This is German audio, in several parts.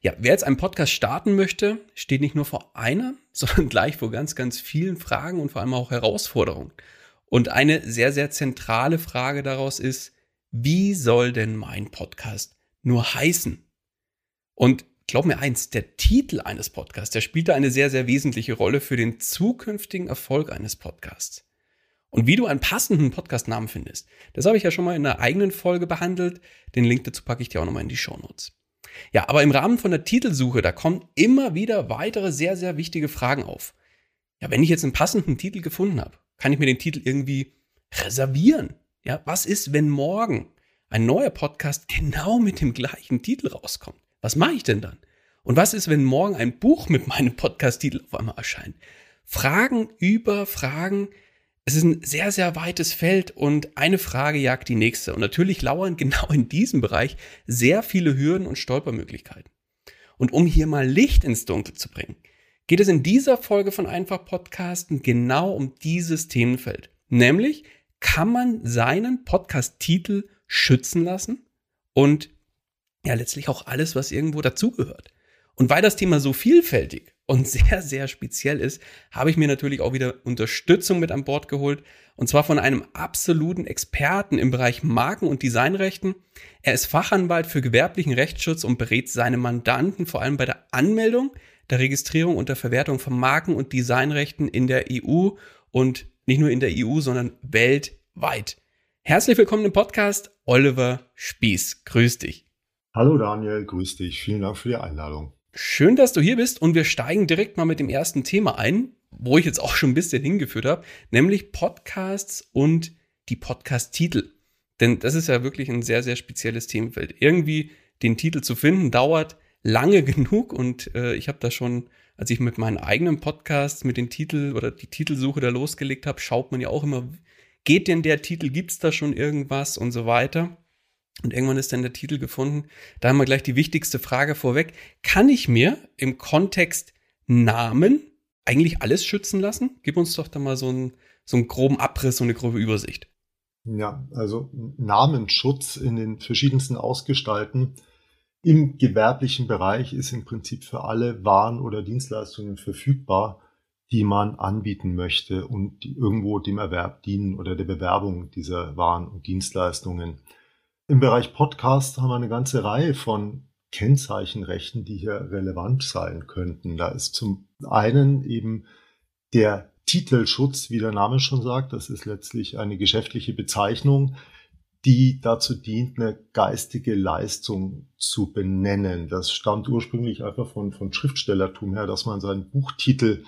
Ja, wer jetzt einen Podcast starten möchte, steht nicht nur vor einer, sondern gleich vor ganz, ganz vielen Fragen und vor allem auch Herausforderungen. Und eine sehr, sehr zentrale Frage daraus ist, wie soll denn mein Podcast nur heißen? Und glaub mir eins, der Titel eines Podcasts, der spielt da eine sehr, sehr wesentliche Rolle für den zukünftigen Erfolg eines Podcasts. Und wie du einen passenden Podcastnamen findest, das habe ich ja schon mal in einer eigenen Folge behandelt. Den Link dazu packe ich dir auch nochmal in die Show Notes. Ja, aber im Rahmen von der Titelsuche, da kommen immer wieder weitere sehr, sehr wichtige Fragen auf. Ja, wenn ich jetzt einen passenden Titel gefunden habe, kann ich mir den Titel irgendwie reservieren. Ja, was ist, wenn morgen ein neuer Podcast genau mit dem gleichen Titel rauskommt? Was mache ich denn dann? Und was ist, wenn morgen ein Buch mit meinem Podcast-Titel auf einmal erscheint? Fragen über Fragen, es ist ein sehr, sehr weites Feld und eine Frage jagt die nächste. Und natürlich lauern genau in diesem Bereich sehr viele Hürden und Stolpermöglichkeiten. Und um hier mal Licht ins Dunkel zu bringen, geht es in dieser Folge von Einfach Podcasten genau um dieses Themenfeld. Nämlich, kann man seinen Podcast-Titel schützen lassen und ja letztlich auch alles, was irgendwo dazugehört. Und weil das Thema so vielfältig und sehr, sehr speziell ist, habe ich mir natürlich auch wieder Unterstützung mit an Bord geholt. Und zwar von einem absoluten Experten im Bereich Marken- und Designrechten. Er ist Fachanwalt für gewerblichen Rechtsschutz und berät seine Mandanten vor allem bei der Anmeldung, der Registrierung und der Verwertung von Marken- und Designrechten in der EU und nicht nur in der EU, sondern weltweit. Herzlich willkommen im Podcast, Oliver Spieß. Grüß dich. Hallo Daniel, grüß dich. Vielen Dank für die Einladung. Schön, dass du hier bist und wir steigen direkt mal mit dem ersten Thema ein, wo ich jetzt auch schon ein bisschen hingeführt habe, nämlich Podcasts und die Podcast-Titel. Denn das ist ja wirklich ein sehr, sehr spezielles Themenfeld. Irgendwie den Titel zu finden, dauert lange genug und äh, ich habe da schon, als ich mit meinen eigenen Podcasts mit den Titel oder die Titelsuche da losgelegt habe, schaut man ja auch immer, geht denn der Titel, gibt es da schon irgendwas und so weiter. Und irgendwann ist dann der Titel gefunden. Da haben wir gleich die wichtigste Frage vorweg. Kann ich mir im Kontext Namen eigentlich alles schützen lassen? Gib uns doch da mal so einen, so einen groben Abriss und eine grobe Übersicht. Ja, also Namensschutz in den verschiedensten Ausgestalten im gewerblichen Bereich ist im Prinzip für alle Waren oder Dienstleistungen verfügbar, die man anbieten möchte und die irgendwo dem Erwerb dienen oder der Bewerbung dieser Waren und Dienstleistungen. Im Bereich Podcast haben wir eine ganze Reihe von Kennzeichenrechten, die hier relevant sein könnten. Da ist zum einen eben der Titelschutz, wie der Name schon sagt. Das ist letztlich eine geschäftliche Bezeichnung, die dazu dient, eine geistige Leistung zu benennen. Das stammt ursprünglich einfach von, von Schriftstellertum her, dass man seinen Buchtitel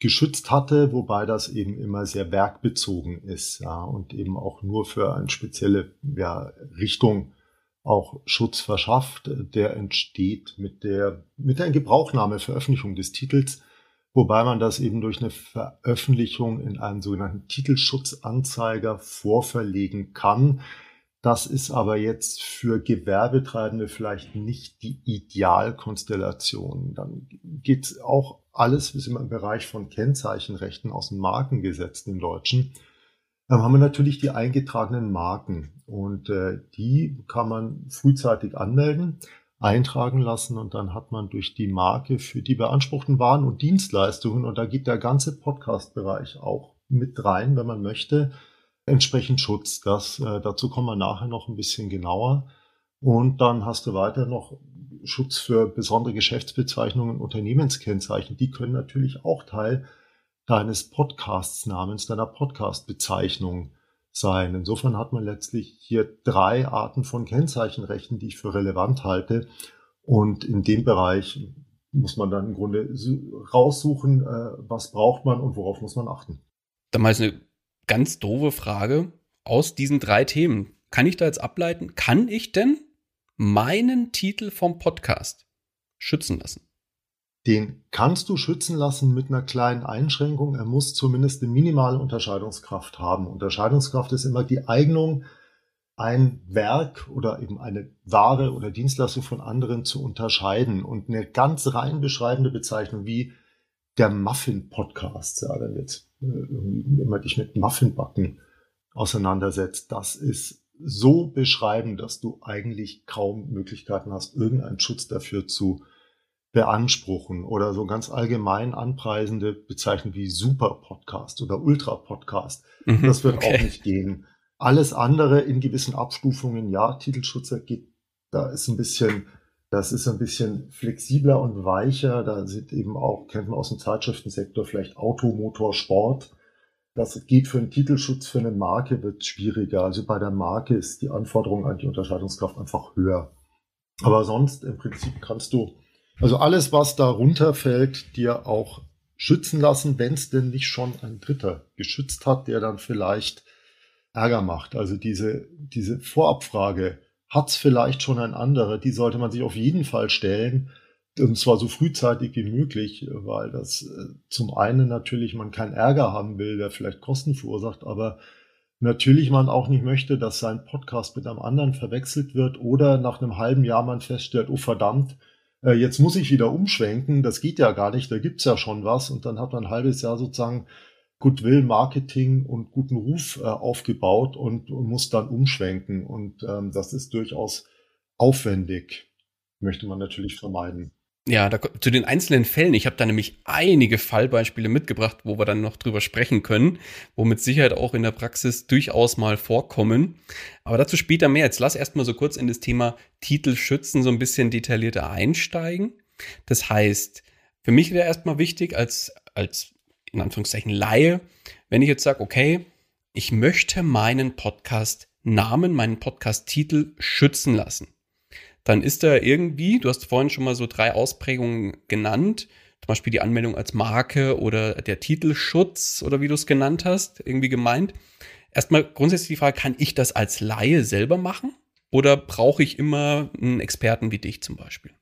geschützt hatte, wobei das eben immer sehr werkbezogen ist ja, und eben auch nur für eine spezielle ja, Richtung auch Schutz verschafft. Der entsteht mit der, mit der Ingebrauchnahme, Veröffentlichung des Titels, wobei man das eben durch eine Veröffentlichung in einem sogenannten Titelschutzanzeiger vorverlegen kann. Das ist aber jetzt für Gewerbetreibende vielleicht nicht die Idealkonstellation. Dann geht auch alles, wir sind im Bereich von Kennzeichenrechten aus dem Markengesetz, dem deutschen. Dann haben wir natürlich die eingetragenen Marken und äh, die kann man frühzeitig anmelden, eintragen lassen und dann hat man durch die Marke für die beanspruchten Waren und Dienstleistungen und da geht der ganze Podcast-Bereich auch mit rein, wenn man möchte, entsprechend Schutz. Das, äh, dazu kommen wir nachher noch ein bisschen genauer. Und dann hast du weiter noch Schutz für besondere Geschäftsbezeichnungen, Unternehmenskennzeichen. Die können natürlich auch Teil deines Podcasts-Namens, deiner Podcast-Bezeichnung sein. Insofern hat man letztlich hier drei Arten von Kennzeichenrechten, die ich für relevant halte. Und in dem Bereich muss man dann im Grunde raussuchen, äh, was braucht man und worauf muss man achten. Da mal eine ganz doofe Frage aus diesen drei Themen. Kann ich da jetzt ableiten, kann ich denn meinen Titel vom Podcast schützen lassen? Den kannst du schützen lassen mit einer kleinen Einschränkung. Er muss zumindest eine minimale Unterscheidungskraft haben. Unterscheidungskraft ist immer die Eignung, ein Werk oder eben eine Ware oder Dienstleistung von anderen zu unterscheiden. Und eine ganz rein beschreibende Bezeichnung wie der Muffin-Podcast, ja, wenn jetzt äh, immer dich mit Muffinbacken auseinandersetzt, das ist so beschreibend, dass du eigentlich kaum Möglichkeiten hast, irgendeinen Schutz dafür zu beanspruchen oder so ganz allgemein anpreisende bezeichnen wie Super Podcast oder Ultra Podcast. Mhm, das wird okay. auch nicht gehen. Alles andere in gewissen Abstufungen, ja, Titelschutzer geht, da ist ein bisschen das ist ein bisschen flexibler und weicher. Da sind eben auch, kennt man aus dem Zeitschriftensektor, vielleicht Auto, Motor, Sport. Das geht für einen Titelschutz für eine Marke, wird schwieriger. Also bei der Marke ist die Anforderung an die Unterscheidungskraft einfach höher. Aber sonst im Prinzip kannst du, also alles, was darunter fällt, dir auch schützen lassen, wenn es denn nicht schon ein Dritter geschützt hat, der dann vielleicht Ärger macht. Also diese, diese Vorabfrage, hat es vielleicht schon ein anderer. Die sollte man sich auf jeden Fall stellen. Und zwar so frühzeitig wie möglich, weil das äh, zum einen natürlich man keinen Ärger haben will, der vielleicht Kosten verursacht, aber natürlich man auch nicht möchte, dass sein Podcast mit einem anderen verwechselt wird oder nach einem halben Jahr man feststellt, oh verdammt, äh, jetzt muss ich wieder umschwenken, das geht ja gar nicht, da gibt's ja schon was und dann hat man ein halbes Jahr sozusagen Goodwill Marketing und guten Ruf äh, aufgebaut und, und, muss dann umschwenken. Und ähm, das ist durchaus aufwendig, möchte man natürlich vermeiden. Ja, da, zu den einzelnen Fällen. Ich habe da nämlich einige Fallbeispiele mitgebracht, wo wir dann noch drüber sprechen können, wo mit Sicherheit auch in der Praxis durchaus mal vorkommen. Aber dazu später mehr. Jetzt lass erstmal so kurz in das Thema Titel schützen so ein bisschen detaillierter einsteigen. Das heißt, für mich wäre erstmal wichtig als, als in Anführungszeichen Laie, wenn ich jetzt sage, okay, ich möchte meinen Podcast-Namen, meinen Podcast-Titel schützen lassen, dann ist da irgendwie, du hast vorhin schon mal so drei Ausprägungen genannt, zum Beispiel die Anmeldung als Marke oder der Titelschutz oder wie du es genannt hast, irgendwie gemeint. Erstmal grundsätzlich die Frage, kann ich das als Laie selber machen oder brauche ich immer einen Experten wie dich zum Beispiel?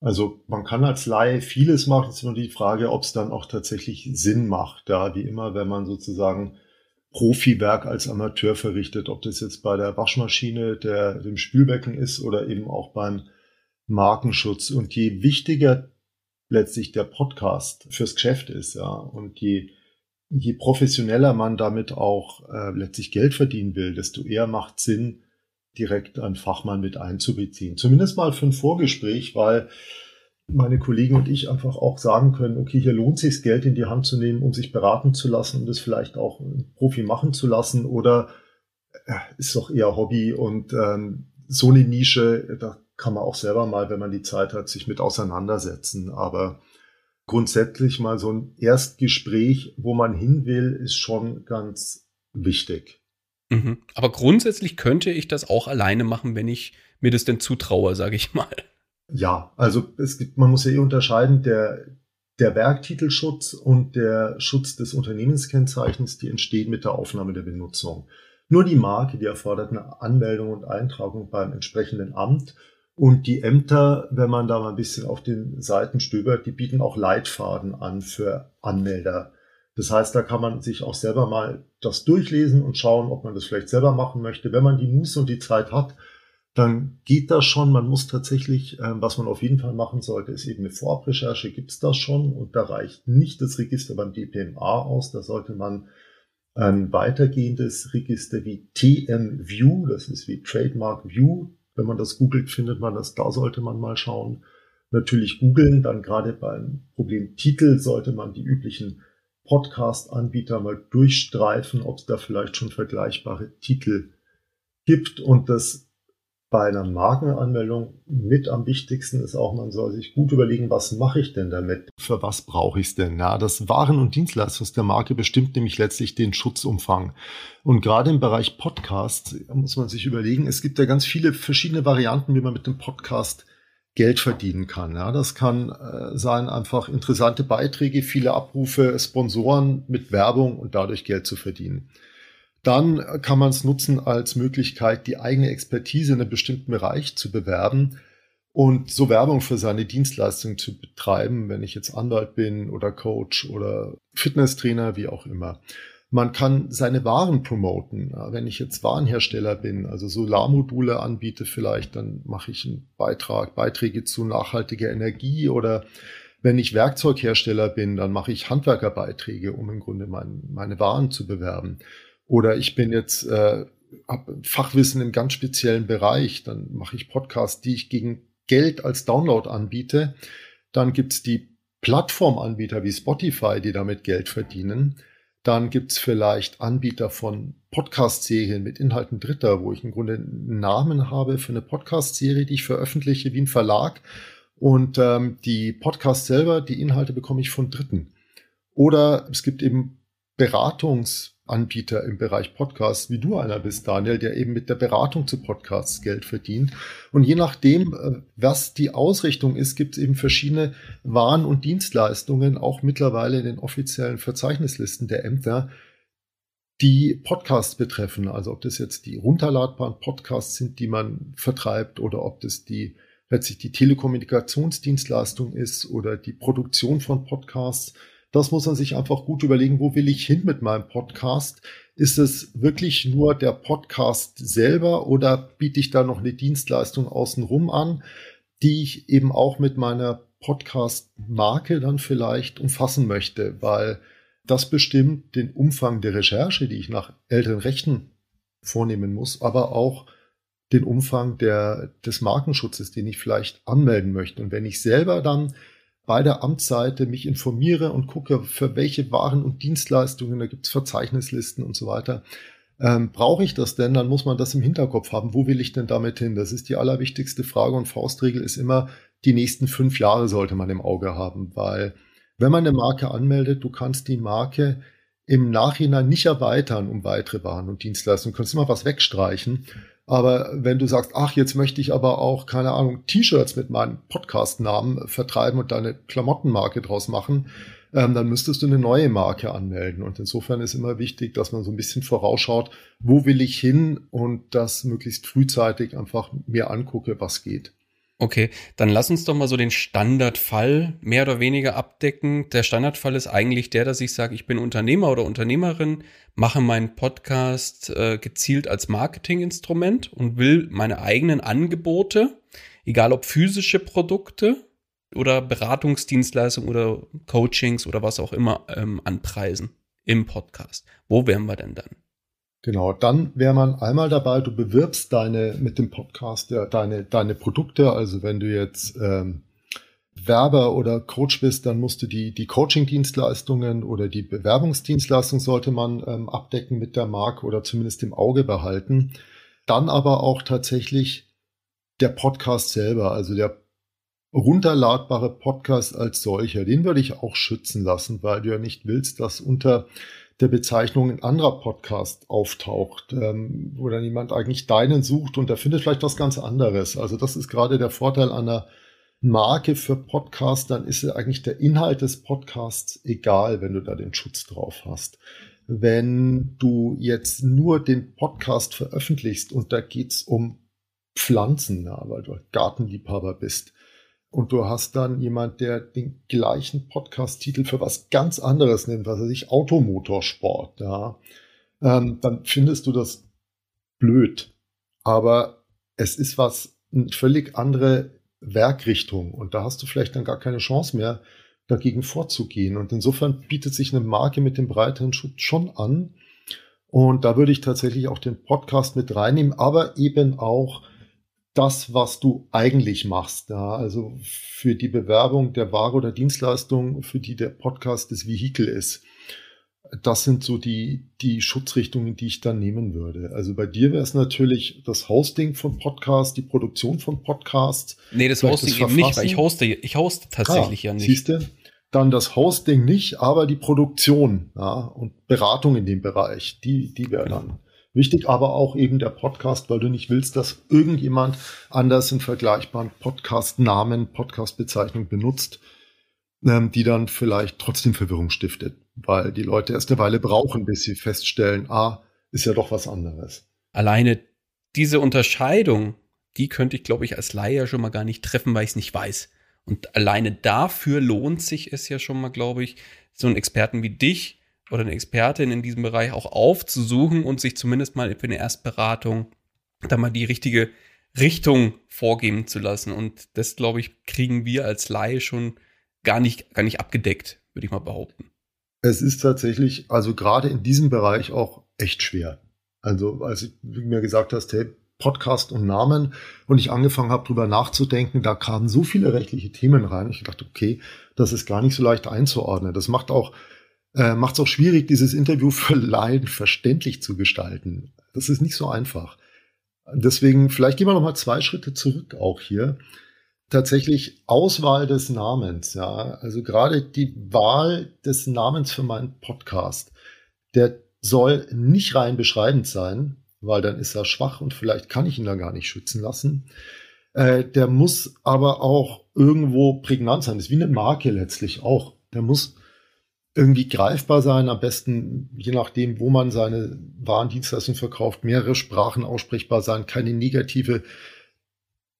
Also man kann als Laie vieles machen, es ist nur die Frage, ob es dann auch tatsächlich Sinn macht. Da wie immer, wenn man sozusagen Profiwerk als Amateur verrichtet, ob das jetzt bei der Waschmaschine, der, dem Spülbecken ist oder eben auch beim Markenschutz. Und je wichtiger letztlich der Podcast fürs Geschäft ist, ja, und je, je professioneller man damit auch äh, letztlich Geld verdienen will, desto eher macht Sinn, direkt einen Fachmann mit einzubeziehen. Zumindest mal für ein Vorgespräch, weil meine Kollegen und ich einfach auch sagen können, okay, hier lohnt sich Geld in die Hand zu nehmen, um sich beraten zu lassen und es vielleicht auch ein Profi machen zu lassen oder äh, ist doch eher Hobby und ähm, so eine Nische, da kann man auch selber mal, wenn man die Zeit hat, sich mit auseinandersetzen. Aber grundsätzlich mal so ein Erstgespräch, wo man hin will, ist schon ganz wichtig. Mhm. Aber grundsätzlich könnte ich das auch alleine machen, wenn ich mir das denn zutraue, sage ich mal. Ja, also es gibt, man muss ja eh unterscheiden, der, der Werktitelschutz und der Schutz des Unternehmenskennzeichens, die entstehen mit der Aufnahme der Benutzung. Nur die Marke, die erfordert eine Anmeldung und Eintragung beim entsprechenden Amt. Und die Ämter, wenn man da mal ein bisschen auf den Seiten stöbert, die bieten auch Leitfaden an für Anmelder. Das heißt, da kann man sich auch selber mal das durchlesen und schauen, ob man das vielleicht selber machen möchte. Wenn man die Muße und die Zeit hat, dann geht das schon. Man muss tatsächlich, äh, was man auf jeden Fall machen sollte, ist eben eine Vorabrecherche. Gibt es das schon? Und da reicht nicht das Register beim DPMA aus. Da sollte man ein weitergehendes Register wie TM-View, das ist wie Trademark View. Wenn man das googelt, findet man das. Da sollte man mal schauen. Natürlich googeln. Dann gerade beim Problem Titel sollte man die üblichen Podcast-Anbieter mal durchstreifen, ob es da vielleicht schon vergleichbare Titel gibt. Und das bei einer Markenanmeldung mit am wichtigsten ist auch, man soll sich gut überlegen, was mache ich denn damit? Für was brauche ich es denn? Ja, das Waren- und Dienstleistungs der Marke bestimmt nämlich letztlich den Schutzumfang. Und gerade im Bereich Podcast muss man sich überlegen, es gibt ja ganz viele verschiedene Varianten, wie man mit dem Podcast Geld verdienen kann. Ja, das kann äh, sein, einfach interessante Beiträge, viele Abrufe, Sponsoren mit Werbung und dadurch Geld zu verdienen. Dann kann man es nutzen als Möglichkeit, die eigene Expertise in einem bestimmten Bereich zu bewerben und so Werbung für seine Dienstleistung zu betreiben, wenn ich jetzt Anwalt bin oder Coach oder Fitnesstrainer, wie auch immer. Man kann seine Waren promoten. Wenn ich jetzt Warenhersteller bin, also Solarmodule anbiete vielleicht, dann mache ich einen Beitrag, Beiträge zu nachhaltiger Energie oder wenn ich Werkzeughersteller bin, dann mache ich Handwerkerbeiträge, um im Grunde mein, meine Waren zu bewerben. Oder ich bin jetzt äh, habe Fachwissen im ganz speziellen Bereich, dann mache ich Podcasts, die ich gegen Geld als Download anbiete. Dann gibt's die Plattformanbieter wie Spotify, die damit Geld verdienen. Dann gibt's vielleicht Anbieter von Podcast-Serien mit Inhalten Dritter, wo ich im Grunde einen Namen habe für eine Podcast-Serie, die ich veröffentliche wie ein Verlag. Und ähm, die Podcasts selber, die Inhalte bekomme ich von Dritten. Oder es gibt eben Beratungs- Anbieter im Bereich Podcasts, wie du einer bist, Daniel, der eben mit der Beratung zu Podcasts Geld verdient. Und je nachdem, äh, was die Ausrichtung ist, gibt es eben verschiedene Waren und Dienstleistungen, auch mittlerweile in den offiziellen Verzeichnislisten der Ämter, die Podcasts betreffen. Also ob das jetzt die runterladbaren Podcasts sind, die man vertreibt, oder ob das die letztlich die Telekommunikationsdienstleistung ist oder die Produktion von Podcasts das muss man sich einfach gut überlegen, wo will ich hin mit meinem Podcast? Ist es wirklich nur der Podcast selber oder biete ich da noch eine Dienstleistung außenrum an, die ich eben auch mit meiner Podcast-Marke dann vielleicht umfassen möchte, weil das bestimmt den Umfang der Recherche, die ich nach älteren Rechten vornehmen muss, aber auch den Umfang der, des Markenschutzes, den ich vielleicht anmelden möchte. Und wenn ich selber dann bei der Amtsseite mich informiere und gucke, für welche Waren und Dienstleistungen, da gibt es Verzeichnislisten und so weiter. Ähm, Brauche ich das denn? Dann muss man das im Hinterkopf haben. Wo will ich denn damit hin? Das ist die allerwichtigste Frage und Faustregel ist immer, die nächsten fünf Jahre sollte man im Auge haben, weil wenn man eine Marke anmeldet, du kannst die Marke im Nachhinein nicht erweitern um weitere Waren und Dienstleistungen. Du kannst immer was wegstreichen. Aber wenn du sagst, ach, jetzt möchte ich aber auch, keine Ahnung, T-Shirts mit meinem Podcast-Namen vertreiben und da eine Klamottenmarke draus machen, ähm, dann müsstest du eine neue Marke anmelden. Und insofern ist immer wichtig, dass man so ein bisschen vorausschaut, wo will ich hin und das möglichst frühzeitig einfach mir angucke, was geht. Okay, dann lass uns doch mal so den Standardfall mehr oder weniger abdecken. Der Standardfall ist eigentlich der, dass ich sage, ich bin Unternehmer oder Unternehmerin, mache meinen Podcast äh, gezielt als Marketinginstrument und will meine eigenen Angebote, egal ob physische Produkte oder Beratungsdienstleistungen oder Coachings oder was auch immer, ähm, anpreisen im Podcast. Wo wären wir denn dann? Genau, dann wäre man einmal dabei, du bewirbst deine mit dem Podcast ja, deine, deine Produkte. Also wenn du jetzt ähm, Werber oder Coach bist, dann musst du die, die Coaching-Dienstleistungen oder die Bewerbungsdienstleistung sollte man ähm, abdecken mit der Marke oder zumindest im Auge behalten. Dann aber auch tatsächlich der Podcast selber, also der runterladbare Podcast als solcher, den würde ich auch schützen lassen, weil du ja nicht willst, dass unter der Bezeichnung ein anderer Podcast auftaucht, ähm, wo dann jemand eigentlich deinen sucht und der findet vielleicht was ganz anderes. Also das ist gerade der Vorteil einer Marke für Podcast, dann ist eigentlich der Inhalt des Podcasts egal, wenn du da den Schutz drauf hast. wenn du jetzt nur den Podcast veröffentlichst und da geht's um Pflanzen, ja, weil du Gartenliebhaber bist. Und du hast dann jemand, der den gleichen Podcast-Titel für was ganz anderes nimmt, was er sich Automotorsport, ja, ähm, dann findest du das blöd. Aber es ist was, eine völlig andere Werkrichtung und da hast du vielleicht dann gar keine Chance mehr, dagegen vorzugehen. Und insofern bietet sich eine Marke mit dem breiteren Schutz schon an. Und da würde ich tatsächlich auch den Podcast mit reinnehmen, aber eben auch das, was du eigentlich machst. Ja, also für die Bewerbung der Ware oder Dienstleistung, für die der Podcast das Vehikel ist das sind so die, die Schutzrichtungen, die ich dann nehmen würde. Also bei dir wäre es natürlich das Hosting von Podcasts, die Produktion von Podcasts. Nee, das Hosting das eben nicht, weil ich hoste, ich hoste tatsächlich ah, ja nicht. Siehst du? Dann das Hosting nicht, aber die Produktion ja, und Beratung in dem Bereich, die, die wäre dann wichtig, aber auch eben der Podcast, weil du nicht willst, dass irgendjemand anders einen vergleichbaren Podcast-Namen, Podcast-Bezeichnung benutzt, ähm, die dann vielleicht trotzdem Verwirrung stiftet weil die Leute erst eine Weile brauchen, bis sie feststellen, ah, ist ja doch was anderes. Alleine diese Unterscheidung, die könnte ich, glaube ich, als Laie schon mal gar nicht treffen, weil ich es nicht weiß. Und alleine dafür lohnt sich es ja schon mal, glaube ich, so einen Experten wie dich oder eine Expertin in diesem Bereich auch aufzusuchen und sich zumindest mal für eine Erstberatung da mal die richtige Richtung vorgeben zu lassen. Und das, glaube ich, kriegen wir als Laie schon gar nicht, gar nicht abgedeckt, würde ich mal behaupten es ist tatsächlich, also gerade in diesem Bereich auch echt schwer. Also als du mir gesagt hast, hey, Podcast und Namen und ich angefangen habe, drüber nachzudenken, da kamen so viele rechtliche Themen rein. Ich dachte, okay, das ist gar nicht so leicht einzuordnen. Das macht auch äh, macht es auch schwierig, dieses Interview für Laien verständlich zu gestalten. Das ist nicht so einfach. Deswegen, vielleicht gehen wir noch mal zwei Schritte zurück auch hier tatsächlich Auswahl des Namens, ja. Also gerade die Wahl des Namens für meinen Podcast, der soll nicht rein beschreibend sein, weil dann ist er schwach und vielleicht kann ich ihn dann gar nicht schützen lassen. Äh, der muss aber auch irgendwo prägnant sein. Das ist wie eine Marke letztlich auch. Der muss irgendwie greifbar sein, am besten, je nachdem, wo man seine Warendienstleistung verkauft, mehrere Sprachen aussprechbar sein, keine negative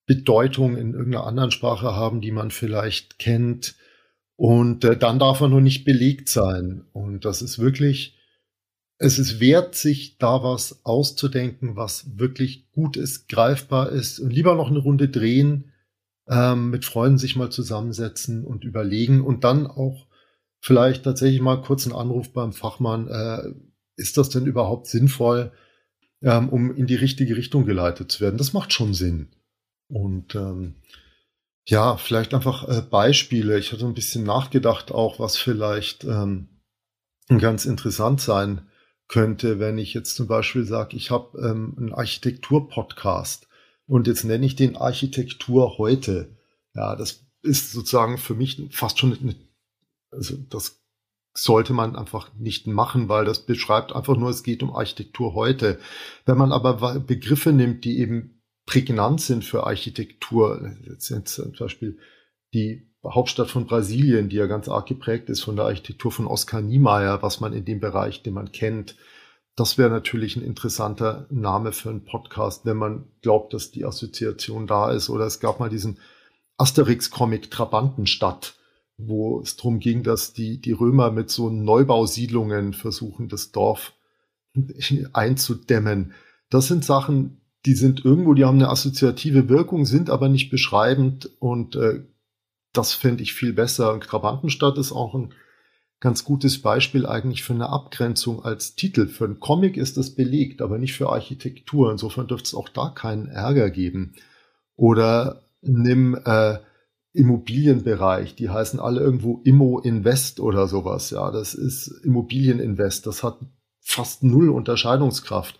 Bedeutung in irgendeiner anderen Sprache haben, die man vielleicht kennt. Und äh, dann darf er nur nicht belegt sein. Und das ist wirklich, es ist wert, sich da was auszudenken, was wirklich gut ist, greifbar ist. Und lieber noch eine Runde drehen, ähm, mit Freunden sich mal zusammensetzen und überlegen und dann auch vielleicht tatsächlich mal kurz einen Anruf beim Fachmann. Äh, ist das denn überhaupt sinnvoll, ähm, um in die richtige Richtung geleitet zu werden? Das macht schon Sinn. Und ähm, ja, vielleicht einfach äh, Beispiele. Ich hatte ein bisschen nachgedacht, auch was vielleicht ähm, ganz interessant sein könnte, wenn ich jetzt zum Beispiel sage, ich habe ähm, einen Architektur-Podcast und jetzt nenne ich den Architektur heute. Ja, das ist sozusagen für mich fast schon eine, also das sollte man einfach nicht machen, weil das beschreibt einfach nur, es geht um Architektur heute. Wenn man aber Begriffe nimmt, die eben prägnant sind für Architektur. Zum Beispiel die Hauptstadt von Brasilien, die ja ganz arg geprägt ist von der Architektur von Oskar Niemeyer, was man in dem Bereich, den man kennt. Das wäre natürlich ein interessanter Name für einen Podcast, wenn man glaubt, dass die Assoziation da ist. Oder es gab mal diesen Asterix-Comic Trabantenstadt, wo es darum ging, dass die, die Römer mit so Neubausiedlungen versuchen, das Dorf einzudämmen. Das sind Sachen, die sind irgendwo, die haben eine assoziative Wirkung, sind aber nicht beschreibend und äh, das fände ich viel besser. Und Trabantenstadt ist auch ein ganz gutes Beispiel eigentlich für eine Abgrenzung als Titel. Für einen Comic ist das belegt, aber nicht für Architektur. Insofern dürfte es auch da keinen Ärger geben. Oder nimm äh, Immobilienbereich, die heißen alle irgendwo Immo Invest oder sowas. Ja, das ist Immobilieninvest. Das hat fast null Unterscheidungskraft.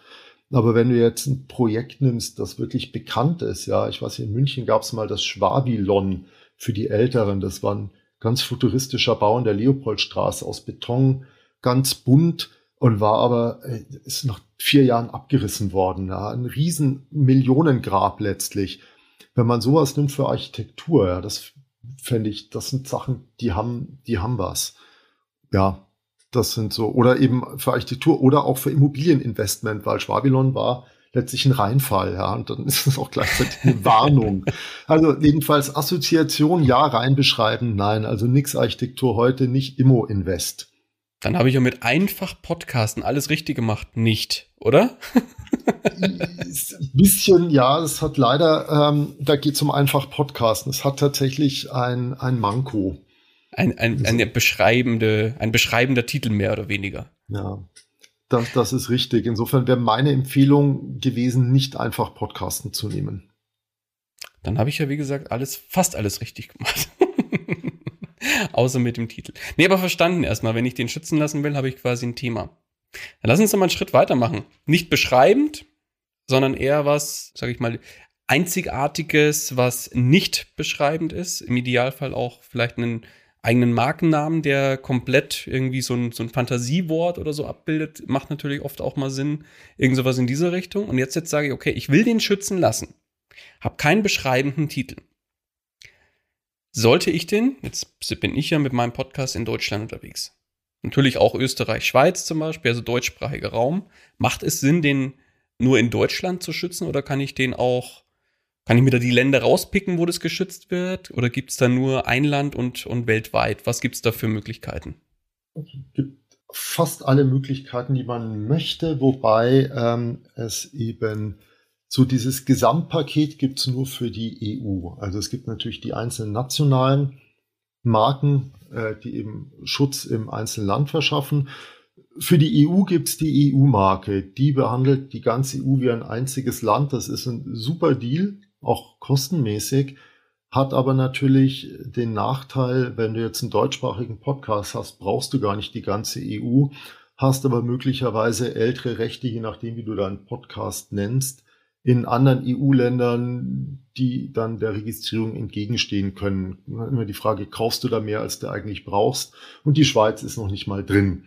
Aber wenn du jetzt ein Projekt nimmst, das wirklich bekannt ist, ja, ich weiß, in München gab es mal das Schwabilon für die Älteren. Das war ein ganz futuristischer Bau in der Leopoldstraße aus Beton, ganz bunt und war aber, äh, ist nach vier Jahren abgerissen worden. Ja, ein riesen Millionengrab letztlich. Wenn man sowas nimmt für Architektur, ja, das fände ich, das sind Sachen, die haben, die haben was. Ja, Das sind so, oder eben für Architektur oder auch für Immobilieninvestment, weil Schwabilon war letztlich ein Reinfall, ja, und dann ist es auch gleichzeitig eine Warnung. Also jedenfalls Assoziation, ja, reinbeschreiben, nein, also nix Architektur heute, nicht Immo-Invest. Dann habe ich ja mit einfach Podcasten alles richtig gemacht, nicht, oder? Ein bisschen, ja, es hat leider, ähm, da geht es um einfach Podcasten. Es hat tatsächlich ein, ein Manko. Ein, ein, eine beschreibende, ein beschreibender Titel mehr oder weniger. Ja, das, das ist richtig. Insofern wäre meine Empfehlung gewesen, nicht einfach Podcasten zu nehmen. Dann habe ich ja, wie gesagt, alles, fast alles richtig gemacht. Außer mit dem Titel. Nee, aber verstanden erstmal, wenn ich den schützen lassen will, habe ich quasi ein Thema. Dann lass uns doch mal einen Schritt weitermachen. Nicht beschreibend, sondern eher was, sage ich mal, einzigartiges, was nicht beschreibend ist. Im Idealfall auch vielleicht einen eigenen Markennamen, der komplett irgendwie so ein, so ein Fantasiewort oder so abbildet, macht natürlich oft auch mal Sinn. Irgend sowas in diese Richtung. Und jetzt, jetzt sage ich, okay, ich will den schützen lassen. Hab keinen beschreibenden Titel. Sollte ich den, jetzt bin ich ja mit meinem Podcast in Deutschland unterwegs. Natürlich auch Österreich, Schweiz zum Beispiel, also deutschsprachiger Raum. Macht es Sinn, den nur in Deutschland zu schützen oder kann ich den auch kann ich mir da die Länder rauspicken, wo das geschützt wird? Oder gibt es da nur ein Land und, und weltweit? Was gibt es da für Möglichkeiten? Es gibt fast alle Möglichkeiten, die man möchte, wobei ähm, es eben so dieses Gesamtpaket gibt es nur für die EU. Also es gibt natürlich die einzelnen nationalen Marken, äh, die eben Schutz im einzelnen Land verschaffen. Für die EU gibt es die EU-Marke. Die behandelt die ganze EU wie ein einziges Land. Das ist ein super Deal auch kostenmäßig, hat aber natürlich den Nachteil, wenn du jetzt einen deutschsprachigen Podcast hast, brauchst du gar nicht die ganze EU, hast aber möglicherweise ältere Rechte, je nachdem, wie du deinen Podcast nennst, in anderen EU-Ländern, die dann der Registrierung entgegenstehen können. Immer die Frage, kaufst du da mehr, als du eigentlich brauchst? Und die Schweiz ist noch nicht mal drin.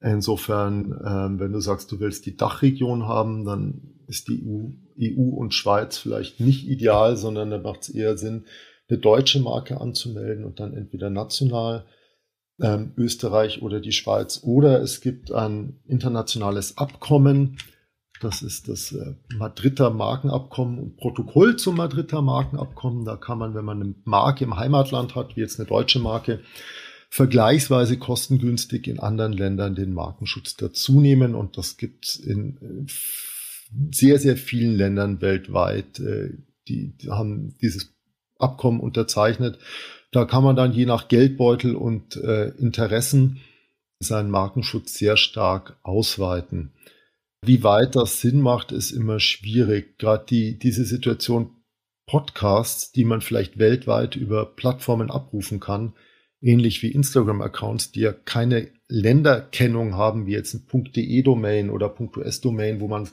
Insofern, ähm, wenn du sagst, du willst die Dachregion haben, dann ist die EU, EU und Schweiz vielleicht nicht ideal, sondern da macht es eher Sinn, eine deutsche Marke anzumelden und dann entweder national ähm, Österreich oder die Schweiz. Oder es gibt ein internationales Abkommen, das ist das äh, Madrider Markenabkommen und Protokoll zum Madrider Markenabkommen. Da kann man, wenn man eine Marke im Heimatland hat, wie jetzt eine deutsche Marke, vergleichsweise kostengünstig in anderen Ländern den Markenschutz dazunehmen. Und das gibt es in sehr, sehr vielen Ländern weltweit. Äh, die haben dieses Abkommen unterzeichnet. Da kann man dann je nach Geldbeutel und äh, Interessen seinen Markenschutz sehr stark ausweiten. Wie weit das Sinn macht, ist immer schwierig. Gerade die, diese Situation Podcasts, die man vielleicht weltweit über Plattformen abrufen kann, ähnlich wie Instagram-Accounts, die ja keine Länderkennung haben, wie jetzt ein .de-Domain oder .us-Domain, wo man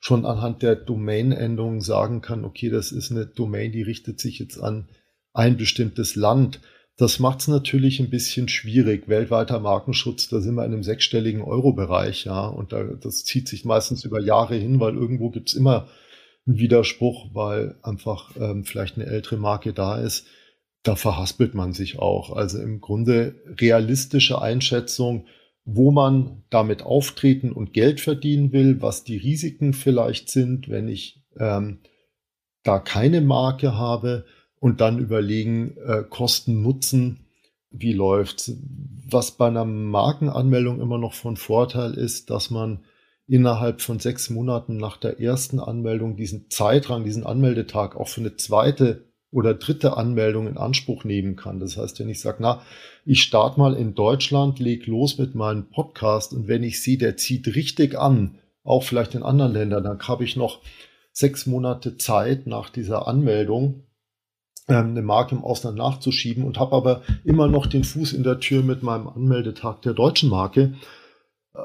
schon anhand der Domain-Endung sagen kann, okay, das ist eine Domain, die richtet sich jetzt an ein bestimmtes Land. Das macht es natürlich ein bisschen schwierig. Weltweiter Markenschutz, da sind wir in einem sechsstelligen Euro-Bereich, ja, und da, das zieht sich meistens über Jahre hin, weil irgendwo gibt's immer einen Widerspruch, weil einfach ähm, vielleicht eine ältere Marke da ist da verhaspelt man sich auch. Also im Grunde realistische Einschätzung, wo man damit auftreten und Geld verdienen will, was die Risiken vielleicht sind, wenn ich ähm, da keine Marke habe und dann überlegen, äh, Kosten, Nutzen, wie läuft's? Was bei einer Markenanmeldung immer noch von Vorteil ist, dass man innerhalb von sechs Monaten nach der ersten Anmeldung diesen Zeitrang, diesen Anmeldetag auch für eine zweite oder dritte Anmeldung in Anspruch nehmen kann. Das heißt, wenn ich sage, na, ich starte mal in Deutschland, leg los mit meinem Podcast und wenn ich sehe, der zieht richtig an, auch vielleicht in anderen Ländern, dann habe ich noch sechs Monate Zeit nach dieser Anmeldung eine Marke im Ausland nachzuschieben und habe aber immer noch den Fuß in der Tür mit meinem Anmeldetag der deutschen Marke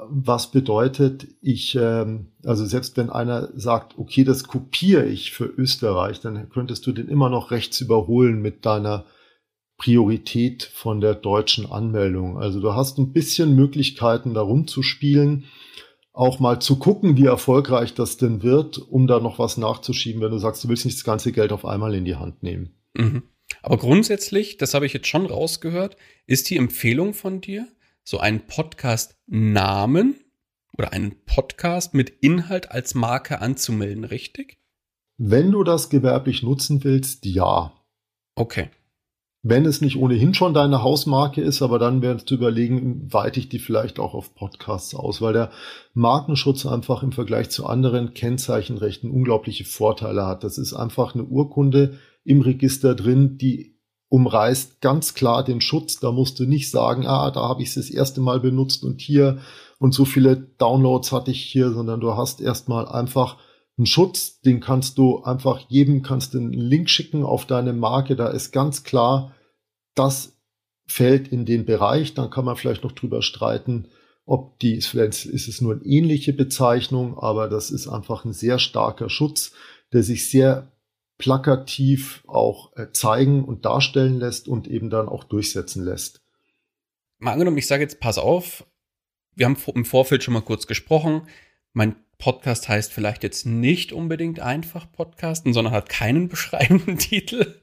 was bedeutet, ich, ähm, also selbst wenn einer sagt, okay, das kopiere ich für Österreich, dann könntest du den immer noch rechts überholen mit deiner Priorität von der deutschen Anmeldung. Also du hast ein bisschen Möglichkeiten, da rumzuspielen, auch mal zu gucken, wie erfolgreich das denn wird, um da noch was nachzuschieben, wenn du sagst, du willst nicht das ganze Geld auf einmal in die Hand nehmen. Mhm. Aber grundsätzlich, das habe ich jetzt schon rausgehört, ist die Empfehlung von dir, so einen Podcast-Namen oder einen Podcast mit Inhalt als Marke anzumelden, richtig? Wenn du das gewerblich nutzen willst, ja. Okay. Wenn es nicht ohnehin schon deine Hausmarke ist, aber dann werdest du überlegen, weite ich die vielleicht auch auf Podcasts aus, weil der Markenschutz einfach im Vergleich zu anderen Kennzeichenrechten unglaubliche Vorteile hat. Das ist einfach eine Urkunde im Register drin, die umreißt ganz klar den Schutz. Da musst du nicht sagen, ah, da habe ich es das erste Mal benutzt und hier und so viele Downloads hatte ich hier, sondern du hast erstmal einfach einen Schutz, den kannst du einfach jedem kannst du einen Link schicken auf deine Marke, da ist ganz klar, das fällt in den Bereich, dann kann man vielleicht noch drüber streiten, ob die, vielleicht ist es nur eine ähnliche Bezeichnung, aber das ist einfach ein sehr starker Schutz, der sich sehr plakativ auch äh, zeigen und darstellen lässt und eben dann auch durchsetzen lässt. Mal angenommen, ich sage jetzt, pass auf, wir haben im Vorfeld schon mal kurz gesprochen, mein Podcast heißt vielleicht jetzt nicht unbedingt einfach Podcasten, sondern hat keinen beschreibenden Titel.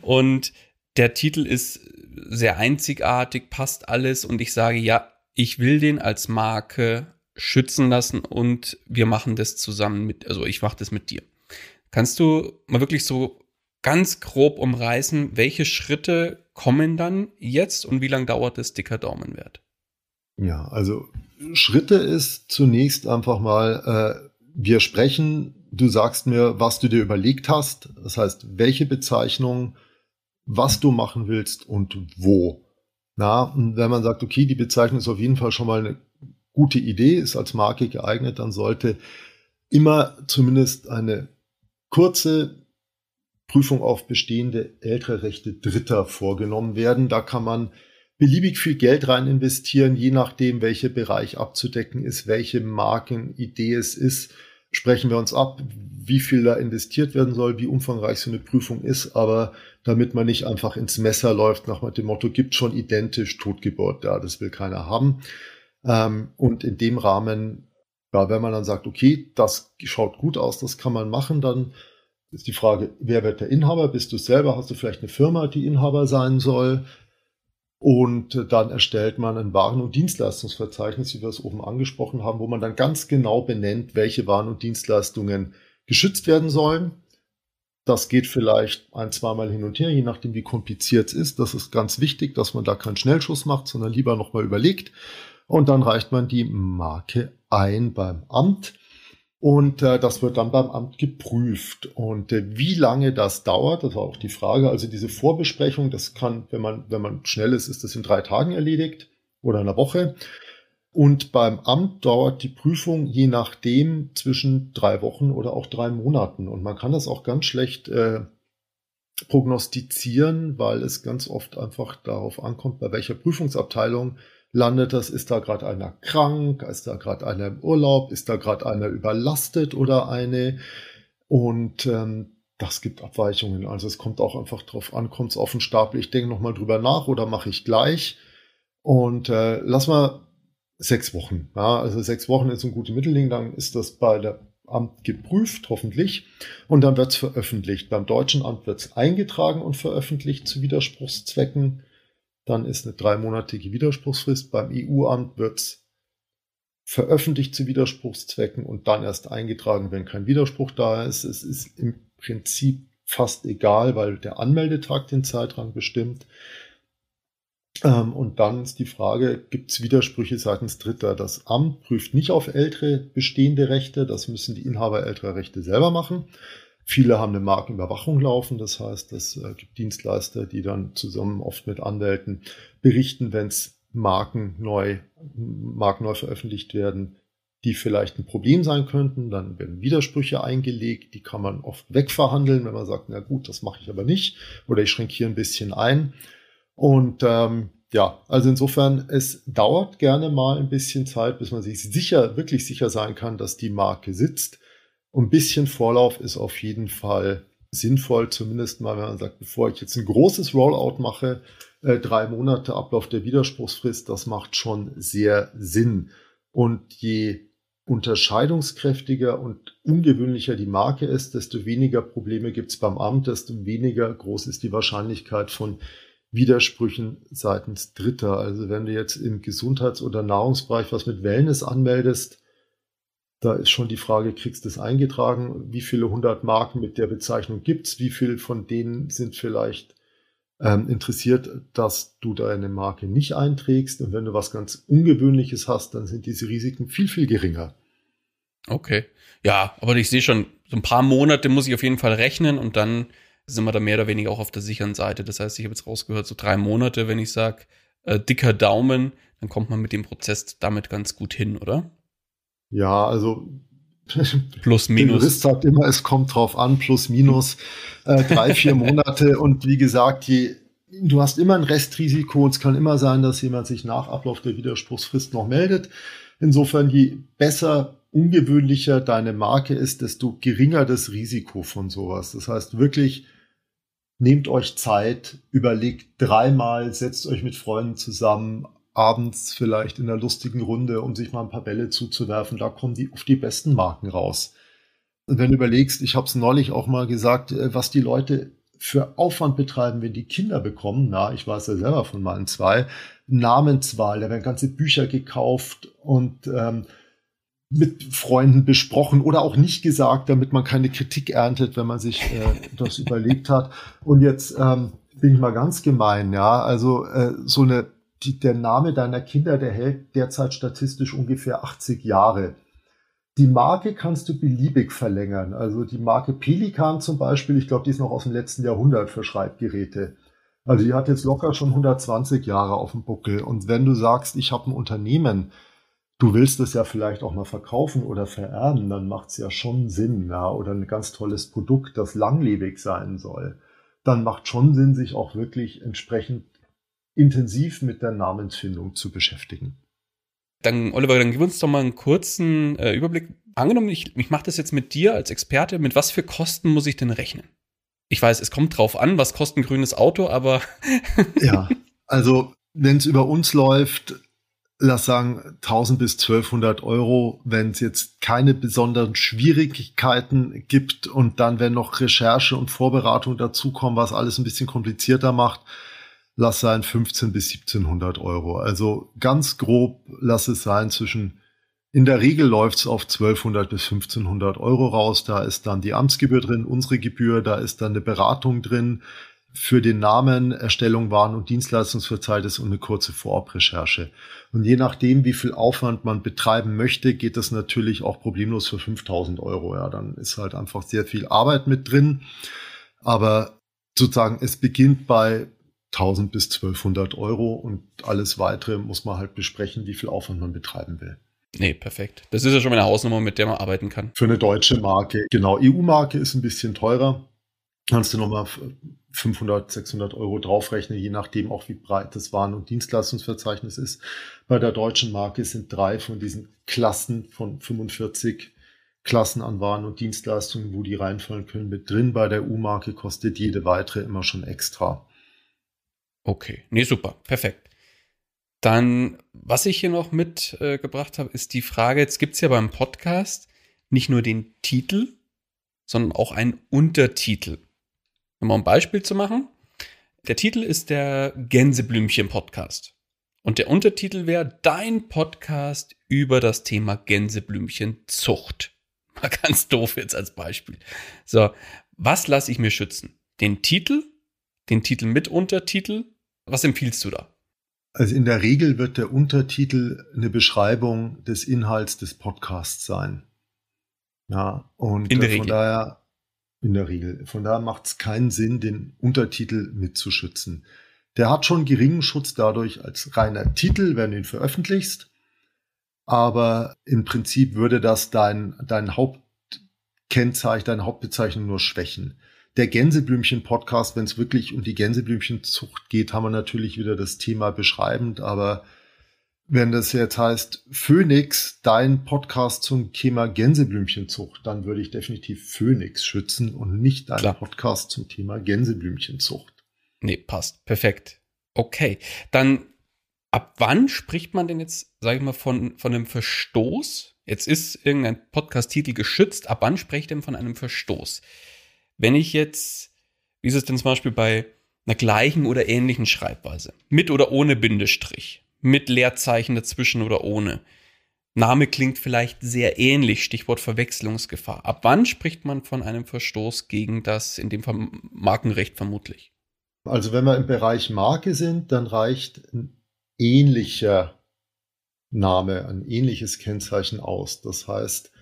Und der Titel ist sehr einzigartig, passt alles und ich sage, ja, ich will den als Marke schützen lassen und wir machen das zusammen mit, also ich mache das mit dir. Kannst du mal wirklich so ganz grob umreißen, welche Schritte kommen dann jetzt und wie lange dauert das dicker Daumenwert? Ja, also Schritte ist zunächst einfach mal, äh, wir sprechen, du sagst mir, was du dir überlegt hast, das heißt, welche Bezeichnung, was du machen willst und wo. Na, und wenn man sagt, okay, die Bezeichnung ist auf jeden Fall schon mal eine gute Idee, ist als Marke geeignet, dann sollte immer zumindest eine kurze Prüfung auf bestehende ältere Rechte Dritter vorgenommen werden. Da kann man beliebig viel Geld rein investieren, je nachdem, welcher Bereich abzudecken ist, welche Markenidee es ist. Sprechen wir uns ab, wie viel da investiert werden soll, wie umfangreich so eine Prüfung ist, aber damit man nicht einfach ins Messer läuft nach dem Motto, gibt schon identisch Totgeburt, ja, das will keiner haben. Ähm, und in dem Rahmen, ja, wenn man dann sagt, okay, das schaut gut aus, das kann man machen, dann ist die Frage, wer wird der Inhaber? Bist du selber? Hast du vielleicht eine Firma, die Inhaber sein soll? Und dann erstellt man ein Waren- und Dienstleistungsverzeichnis, wie wir es oben angesprochen haben, wo man dann ganz genau benennt, welche Waren und Dienstleistungen geschützt werden sollen. Das geht vielleicht ein, zweimal hin und her, je nachdem, wie kompliziert es ist. Das ist ganz wichtig, dass man da keinen Schnellschuss macht, sondern lieber nochmal überlegt. Und dann reicht man die Marke ein beim Amt. Und äh, das wird dann beim Amt geprüft. Und äh, wie lange das dauert, das war auch die Frage. Also diese Vorbesprechung, das kann, wenn man, wenn man schnell ist, ist das in drei Tagen erledigt oder in einer Woche. Und beim Amt dauert die Prüfung je nachdem zwischen drei Wochen oder auch drei Monaten. Und man kann das auch ganz schlecht äh, prognostizieren, weil es ganz oft einfach darauf ankommt, bei welcher Prüfungsabteilung landet das? Ist da gerade einer krank? Ist da gerade einer im Urlaub? Ist da gerade einer überlastet oder eine? Und ähm, das gibt Abweichungen. Also es kommt auch einfach drauf an, kommt es auf den Stapel, ich denke nochmal drüber nach oder mache ich gleich. Und äh, lass mal sechs Wochen. Ja, also sechs Wochen ist ein gutes Mittelding, dann ist das bei der Amt geprüft, hoffentlich, und dann wird es veröffentlicht. Beim deutschen Amt wird es eingetragen und veröffentlicht zu Widerspruchszwecken. Dann ist eine dreimonatige Widerspruchsfrist. Beim EU-Amt wird es veröffentlicht zu Widerspruchszwecken und dann erst eingetragen, wenn kein Widerspruch da ist. Es ist im Prinzip fast egal, weil der Anmeldetag den Zeitraum bestimmt. Ähm, und dann ist die Frage, gibt es Widersprüche seitens Dritter? Das Amt prüft nicht auf ältere bestehende Rechte, das müssen die Inhaber älterer Rechte selber machen. Viele haben eine Markenüberwachung laufen, das heißt, es äh, gibt Dienstleister, die dann zusammen oft mit Anwälten berichten, wenn es Marken neu, Marken neu veröffentlicht werden, die vielleicht ein Problem sein könnten. Dann werden Widersprüche eingelegt, die kann man oft wegverhandeln, wenn man sagt, na gut, das mache ich aber nicht oder ich schränke hier ein bisschen ein. Und ähm, ja, also insofern, es dauert gerne mal ein bisschen Zeit, bis man sich sicher, wirklich sicher sein kann, dass die Marke sitzt. Und ein bisschen Vorlauf ist auf jeden Fall sinnvoll, zumindest mal, wenn man sagt, bevor ich jetzt ein großes Rollout mache, äh, drei Monate Ablauf der Widerspruchsfrist, das macht schon sehr Sinn. Und je unterscheidungskräftiger und ungewöhnlicher die Marke ist, desto weniger Probleme gibt es beim Amt, desto weniger groß ist die Wahrscheinlichkeit von Widersprüchen seitens Dritter. Also wenn du jetzt im Gesundheits- oder Nahrungsbereich was mit Wellness anmeldest, da ist schon die Frage, kriegst du es eingetragen? Wie viele hundert Marken mit der Bezeichnung gibt es? Wie viele von denen sind vielleicht ähm, interessiert, dass du deine Marke nicht einträgst? Und wenn du was ganz Ungewöhnliches hast, dann sind diese Risiken viel, viel geringer. Okay. Ja, aber ich sehe schon, so ein paar Monate muss ich auf jeden Fall rechnen und dann sind wir da mehr oder weniger auch auf der sicheren Seite. Das heißt, ich habe jetzt rausgehört, so drei Monate, wenn ich sage, äh, dicker Daumen, dann kommt man mit dem Prozess damit ganz gut hin, oder? Ja, also plus minus. Der Jurist sagt immer, es kommt drauf an, plus minus äh, drei, vier Monate. Und wie gesagt, je, du hast immer ein Restrisiko. Es kann immer sein, dass jemand sich nach Ablauf der Widerspruchsfrist noch meldet. Insofern, je besser, ungewöhnlicher deine Marke ist, desto geringer das Risiko von sowas. Das heißt wirklich, nehmt euch Zeit, überlegt dreimal, setzt euch mit Freunden zusammen, abends vielleicht in einer lustigen Runde, um sich mal ein paar Bälle zuzuwerfen. Da kommen die auf die besten Marken raus. Und wenn du überlegst, ich habe es neulich auch mal gesagt, äh, was die Leute für Aufwand betreiben, wenn die Kinder bekommen, na, ich weiß ja selber von meinen zwei, Namenswahl, da werden ganze Bücher gekauft und ähm, mit Freunden besprochen oder auch nicht gesagt, damit man keine Kritik erntet, wenn man sich äh, das überlegt hat. Und jetzt ähm, bin ich mal ganz gemein, ja, also äh, so eine die, der Name deiner Kinder, der hält derzeit statistisch ungefähr 80 Jahre. Die Marke kannst du beliebig verlängern. Also die Marke Pelikan zum Beispiel, ich glaube, die ist noch aus dem letzten Jahrhundert für Schreibgeräte. Also die hat jetzt locker schon 120 Jahre auf dem Buckel. Und wenn du sagst, ich habe ein Unternehmen, du willst es ja vielleicht auch mal verkaufen oder vererben, dann macht es ja schon Sinn, ja, oder ein ganz tolles Produkt, das langlebig sein soll. Dann macht schon Sinn, sich auch wirklich entsprechend intensiv mit der Namensfindung zu beschäftigen. Dann, Oliver, dann gib uns doch mal einen kurzen äh, Überblick. Angenommen, ich, ich mache das jetzt mit dir als Experte. Mit was für Kosten muss ich denn rechnen? Ich weiß, es kommt drauf an, was kostet ein grünes Auto, aber. ja, also wenn es über uns läuft, lass sagen 1000 bis 1200 Euro, wenn es jetzt keine besonderen Schwierigkeiten gibt und dann, wenn noch Recherche und Vorbereitung dazukommen, was alles ein bisschen komplizierter macht, lass sein 15 bis 1700 Euro. Also ganz grob lass es sein zwischen, in der Regel läuft es auf 1200 bis 1500 Euro raus. Da ist dann die Amtsgebühr drin, unsere Gebühr, da ist dann eine Beratung drin für den Namen, Erstellung Waren- und Dienstleistungsverzeichnis und eine kurze Vorabrecherche. Und je nachdem, wie viel Aufwand man betreiben möchte, geht das natürlich auch problemlos für 5000 Euro. Ja, dann ist halt einfach sehr viel Arbeit mit drin. Aber sozusagen, es beginnt bei 1000 bis 1200 Euro und alles weitere muss man halt besprechen, wie viel Aufwand man betreiben will. Nee, perfekt. Das ist ja schon mal eine Hausnummer, mit der man arbeiten kann. Für eine deutsche Marke. Genau, EU-Marke ist ein bisschen teurer. Kannst du nochmal 500, 600 Euro draufrechnen, je nachdem auch wie breit das Waren- und Dienstleistungsverzeichnis ist. Bei der deutschen Marke sind drei von diesen Klassen von 45 Klassen an Waren und Dienstleistungen, wo die reinfallen können, mit drin. Bei der EU-Marke kostet jede weitere immer schon extra. Okay, nee, super, perfekt. Dann, was ich hier noch mitgebracht äh, habe, ist die Frage, jetzt gibt es ja beim Podcast nicht nur den Titel, sondern auch einen Untertitel. Um mal ein Beispiel zu machen. Der Titel ist der Gänseblümchen-Podcast. Und der Untertitel wäre Dein Podcast über das Thema Gänseblümchenzucht. Mal ganz doof jetzt als Beispiel. So, was lasse ich mir schützen? Den Titel, den Titel mit Untertitel was empfiehlst du da? Also in der Regel wird der Untertitel eine Beschreibung des Inhalts des Podcasts sein. Ja, und in der von Regel. daher in der Regel. Von daher macht es keinen Sinn, den Untertitel mitzuschützen. Der hat schon geringen Schutz dadurch als reiner Titel, wenn du ihn veröffentlichst. Aber im Prinzip würde das dein, dein Hauptkennzeichen, deine Hauptbezeichnung nur schwächen der Gänseblümchen-Podcast, wenn es wirklich um die Gänseblümchenzucht geht, haben wir natürlich wieder das Thema beschreibend, aber wenn das jetzt heißt Phoenix, dein Podcast zum Thema Gänseblümchenzucht, dann würde ich definitiv Phoenix schützen und nicht dein Klar. Podcast zum Thema Gänseblümchenzucht. Nee, passt. Perfekt. Okay. Dann ab wann spricht man denn jetzt, sage ich mal, von, von einem Verstoß? Jetzt ist irgendein Podcast-Titel geschützt. Ab wann spreche ich denn von einem Verstoß? Wenn ich jetzt, wie ist es denn zum Beispiel bei, einer gleichen oder ähnlichen Schreibweise. Mit oder ohne Bindestrich. Mit Leerzeichen dazwischen oder ohne. Name klingt vielleicht sehr ähnlich, Stichwort Verwechslungsgefahr. Ab wann spricht man von einem Verstoß gegen das, in dem Fall Markenrecht vermutlich? Also wenn wir im Bereich Marke sind, dann reicht ein ähnlicher Name, ein ähnliches Kennzeichen aus. Das heißt,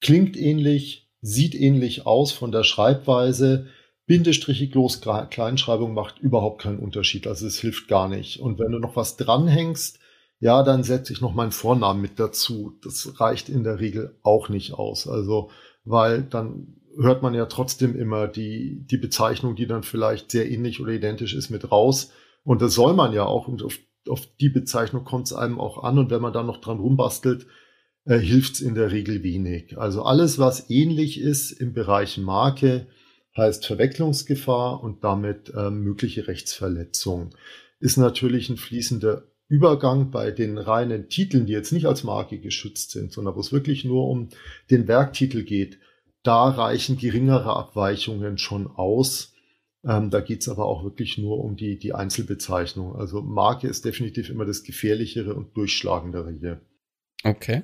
klingt ähnlich, sieht ähnlich aus von der Schreibweise, Bindestriche, Groß, Kleinschreibung macht überhaupt keinen Unterschied. Also es hilft gar nicht. Und wenn du noch was dranhängst, ja, dann setze ich noch meinen Vornamen mit dazu. Das reicht in der Regel auch nicht aus. Also, weil dann hört man ja trotzdem immer die, die Bezeichnung, die dann vielleicht sehr ähnlich oder identisch ist, mit raus. Und das soll man ja auch. Und auf, auf die Bezeichnung kommt es einem auch an. Und wenn man dann noch dran rumbastelt, äh, hilft es in der Regel wenig. Also alles, was ähnlich ist im Bereich Marke, heißt Verwechslungsgefahr und damit äh, mögliche Rechtsverletzung. Ist natürlich ein fließender Übergang bei den reinen Titeln, die jetzt nicht als Marke geschützt sind, sondern wo es wirklich nur um den Werktitel geht. Da reichen geringere Abweichungen schon aus. Ähm, da geht's aber auch wirklich nur um die, die Einzelbezeichnung. Also Marke ist definitiv immer das gefährlichere und durchschlagendere hier. Okay.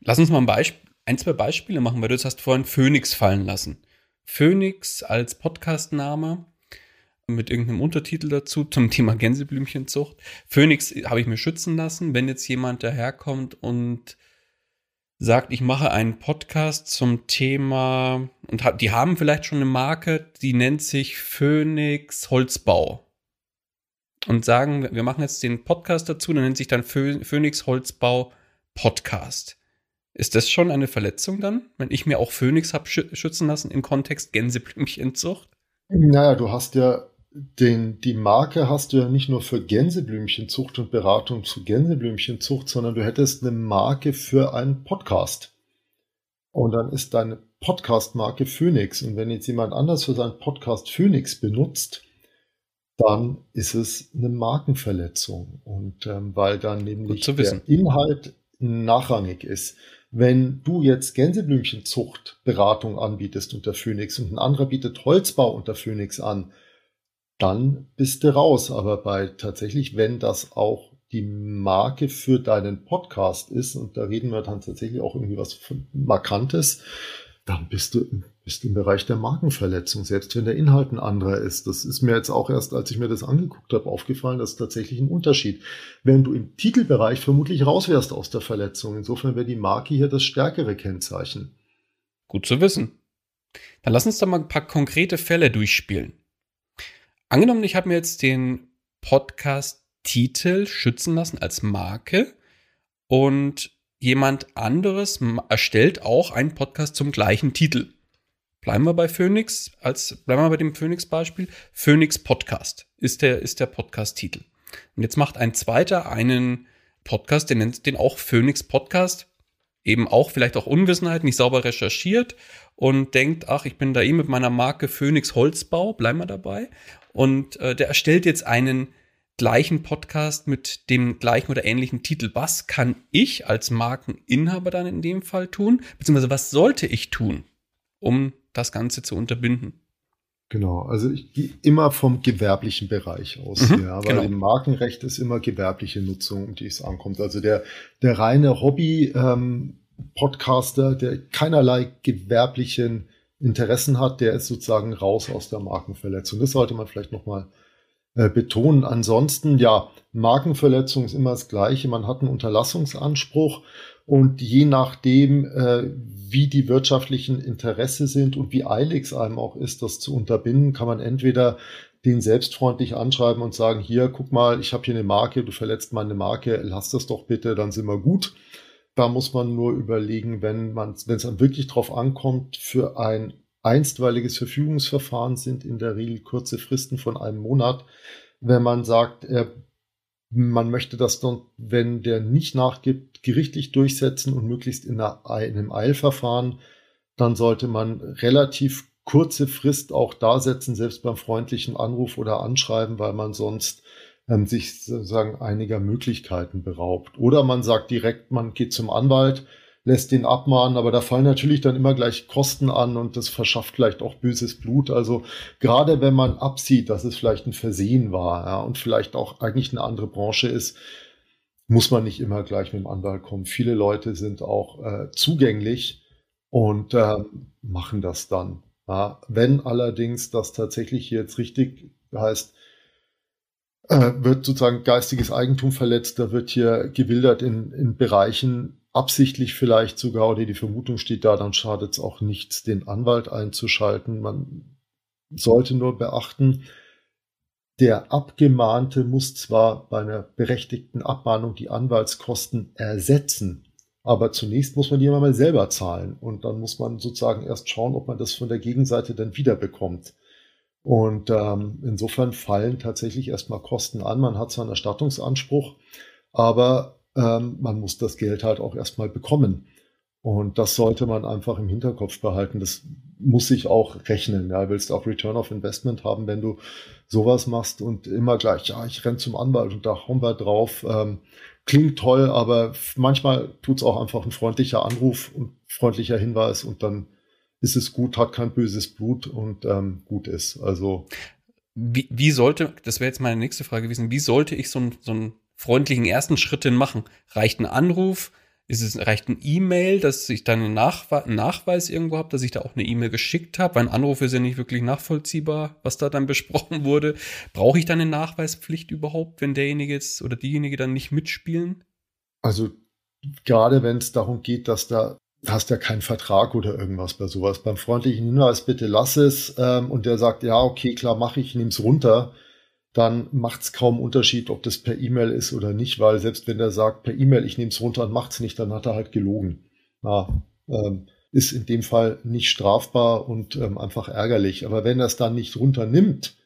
Lass uns mal ein, Beispiel, ein zwei Beispiele machen, weil du hast vorhin Phoenix fallen lassen. Phoenix als Podcastname mit irgendeinem Untertitel dazu zum Thema Gänseblümchenzucht. Phoenix habe ich mir schützen lassen. Wenn jetzt jemand daherkommt und sagt, ich mache einen Podcast zum Thema und die haben vielleicht schon eine Marke, die nennt sich Phoenix Holzbau. Und sagen, wir machen jetzt den Podcast dazu, dann nennt sich dann Phoenix Holzbau Podcast. Ist das schon eine Verletzung dann, wenn ich mir auch Phoenix habe schützen lassen im Kontext Gänseblümchenzucht? Naja, du hast ja den, die Marke hast du ja nicht nur für Gänseblümchenzucht und Beratung zu Gänseblümchenzucht, sondern du hättest eine Marke für einen Podcast. Und dann ist deine Podcast-Marke Phoenix. Und wenn jetzt jemand anders für seinen Podcast Phoenix benutzt, dann ist es eine Markenverletzung. Und ähm, weil dann nämlich der Inhalt nachrangig ist. Wenn du jetzt Gänseblümchenzucht Beratung anbietest unter Phoenix und ein anderer bietet Holzbau unter Phoenix an, dann bist du raus. Aber bei tatsächlich, wenn das auch die Marke für deinen Podcast ist, und da reden wir dann tatsächlich auch irgendwie was Markantes, dann bist du, bist im Bereich der Markenverletzung, selbst wenn der Inhalt ein anderer ist. Das ist mir jetzt auch erst, als ich mir das angeguckt habe, aufgefallen, dass tatsächlich ein Unterschied. Wenn du im Titelbereich vermutlich raus wärst aus der Verletzung, insofern wäre die Marke hier das stärkere Kennzeichen. Gut zu wissen. Dann lass uns doch mal ein paar konkrete Fälle durchspielen. Angenommen, ich habe mir jetzt den Podcast-Titel schützen lassen als Marke und jemand anderes erstellt auch einen Podcast zum gleichen Titel. Bleiben wir bei Phoenix, als, bleiben wir bei dem Phoenix-Beispiel. Phoenix Podcast ist der, ist der Podcast-Titel. Und jetzt macht ein zweiter einen Podcast, der nennt den auch Phoenix Podcast. Eben auch vielleicht auch Unwissenheit, nicht sauber recherchiert und denkt, ach, ich bin da eh mit meiner Marke Phoenix Holzbau, bleiben wir dabei. Und äh, der erstellt jetzt einen gleichen Podcast mit dem gleichen oder ähnlichen Titel. Was kann ich als Markeninhaber dann in dem Fall tun? Beziehungsweise was sollte ich tun, um das Ganze zu unterbinden? Genau, also ich gehe immer vom gewerblichen Bereich aus, mhm, ja, weil genau. im Markenrecht ist immer gewerbliche Nutzung, um die es ankommt. Also der, der reine Hobby-Podcaster, ähm, der keinerlei gewerblichen Interessen hat, der ist sozusagen raus aus der Markenverletzung. Das sollte man vielleicht nochmal äh, betonen. Ansonsten, ja, Markenverletzung ist immer das Gleiche. Man hat einen Unterlassungsanspruch und je nachdem, äh, wie die wirtschaftlichen Interesse sind und wie eilig es einem auch ist, das zu unterbinden, kann man entweder den selbstfreundlich anschreiben und sagen, hier, guck mal, ich habe hier eine Marke, du verletzt meine Marke, lass das doch bitte, dann sind wir gut. Da muss man nur überlegen, wenn man, wenn es dann wirklich drauf ankommt, für ein einstweiliges Verfügungsverfahren sind in der Regel kurze Fristen von einem Monat. Wenn man sagt, er, man möchte das dann, wenn der nicht nachgibt, gerichtlich durchsetzen und möglichst in einem Eilverfahren, dann sollte man relativ kurze Frist auch da setzen, selbst beim freundlichen Anruf oder Anschreiben, weil man sonst ähm, sich sozusagen einiger Möglichkeiten beraubt. Oder man sagt direkt, man geht zum Anwalt, lässt den abmahnen, aber da fallen natürlich dann immer gleich Kosten an und das verschafft vielleicht auch böses Blut. Also gerade wenn man absieht, dass es vielleicht ein Versehen war ja, und vielleicht auch eigentlich eine andere Branche ist, muss man nicht immer gleich mit dem Anwalt kommen. Viele Leute sind auch äh, zugänglich und äh, machen das dann. Ja. Wenn allerdings das tatsächlich jetzt richtig heißt, äh, wird sozusagen geistiges Eigentum verletzt, da wird hier gewildert in, in Bereichen, absichtlich vielleicht sogar, oder die Vermutung steht da, dann schadet es auch nichts, den Anwalt einzuschalten. Man sollte nur beachten, der Abgemahnte muss zwar bei einer berechtigten Abmahnung die Anwaltskosten ersetzen, aber zunächst muss man die immer mal selber zahlen und dann muss man sozusagen erst schauen, ob man das von der Gegenseite dann wiederbekommt. Und ähm, insofern fallen tatsächlich erstmal Kosten an. Man hat zwar einen Erstattungsanspruch, aber ähm, man muss das Geld halt auch erstmal bekommen. Und das sollte man einfach im Hinterkopf behalten. Das muss sich auch rechnen. Ja, willst auch Return of Investment haben, wenn du sowas machst und immer gleich, ja, ich renn zum Anwalt und da hauen wir drauf. Ähm, klingt toll, aber manchmal tut's auch einfach ein freundlicher Anruf und freundlicher Hinweis und dann ist es gut, hat kein böses Blut und ähm, gut ist. Also wie, wie sollte, das wäre jetzt meine nächste Frage gewesen, wie sollte ich so, ein, so einen freundlichen ersten Schritt denn machen? Reicht ein Anruf? Ist es reicht ein E-Mail, dass ich dann einen, Nachwe einen Nachweis irgendwo habe, dass ich da auch eine E-Mail geschickt habe? Weil ein Anruf ist ja nicht wirklich nachvollziehbar, was da dann besprochen wurde. Brauche ich dann eine Nachweispflicht überhaupt, wenn derjenige jetzt oder diejenige dann nicht mitspielen? Also gerade wenn es darum geht, dass da hast ja keinen Vertrag oder irgendwas bei sowas. Beim freundlichen Hinweis, bitte lass es. Ähm, und der sagt, ja, okay, klar, mache ich, nehm's runter. Dann macht es kaum Unterschied, ob das per E-Mail ist oder nicht, weil selbst wenn der sagt, per E-Mail, ich nehme es runter und macht's nicht, dann hat er halt gelogen. Ja, ähm, ist in dem Fall nicht strafbar und ähm, einfach ärgerlich. Aber wenn er es dann nicht runternimmt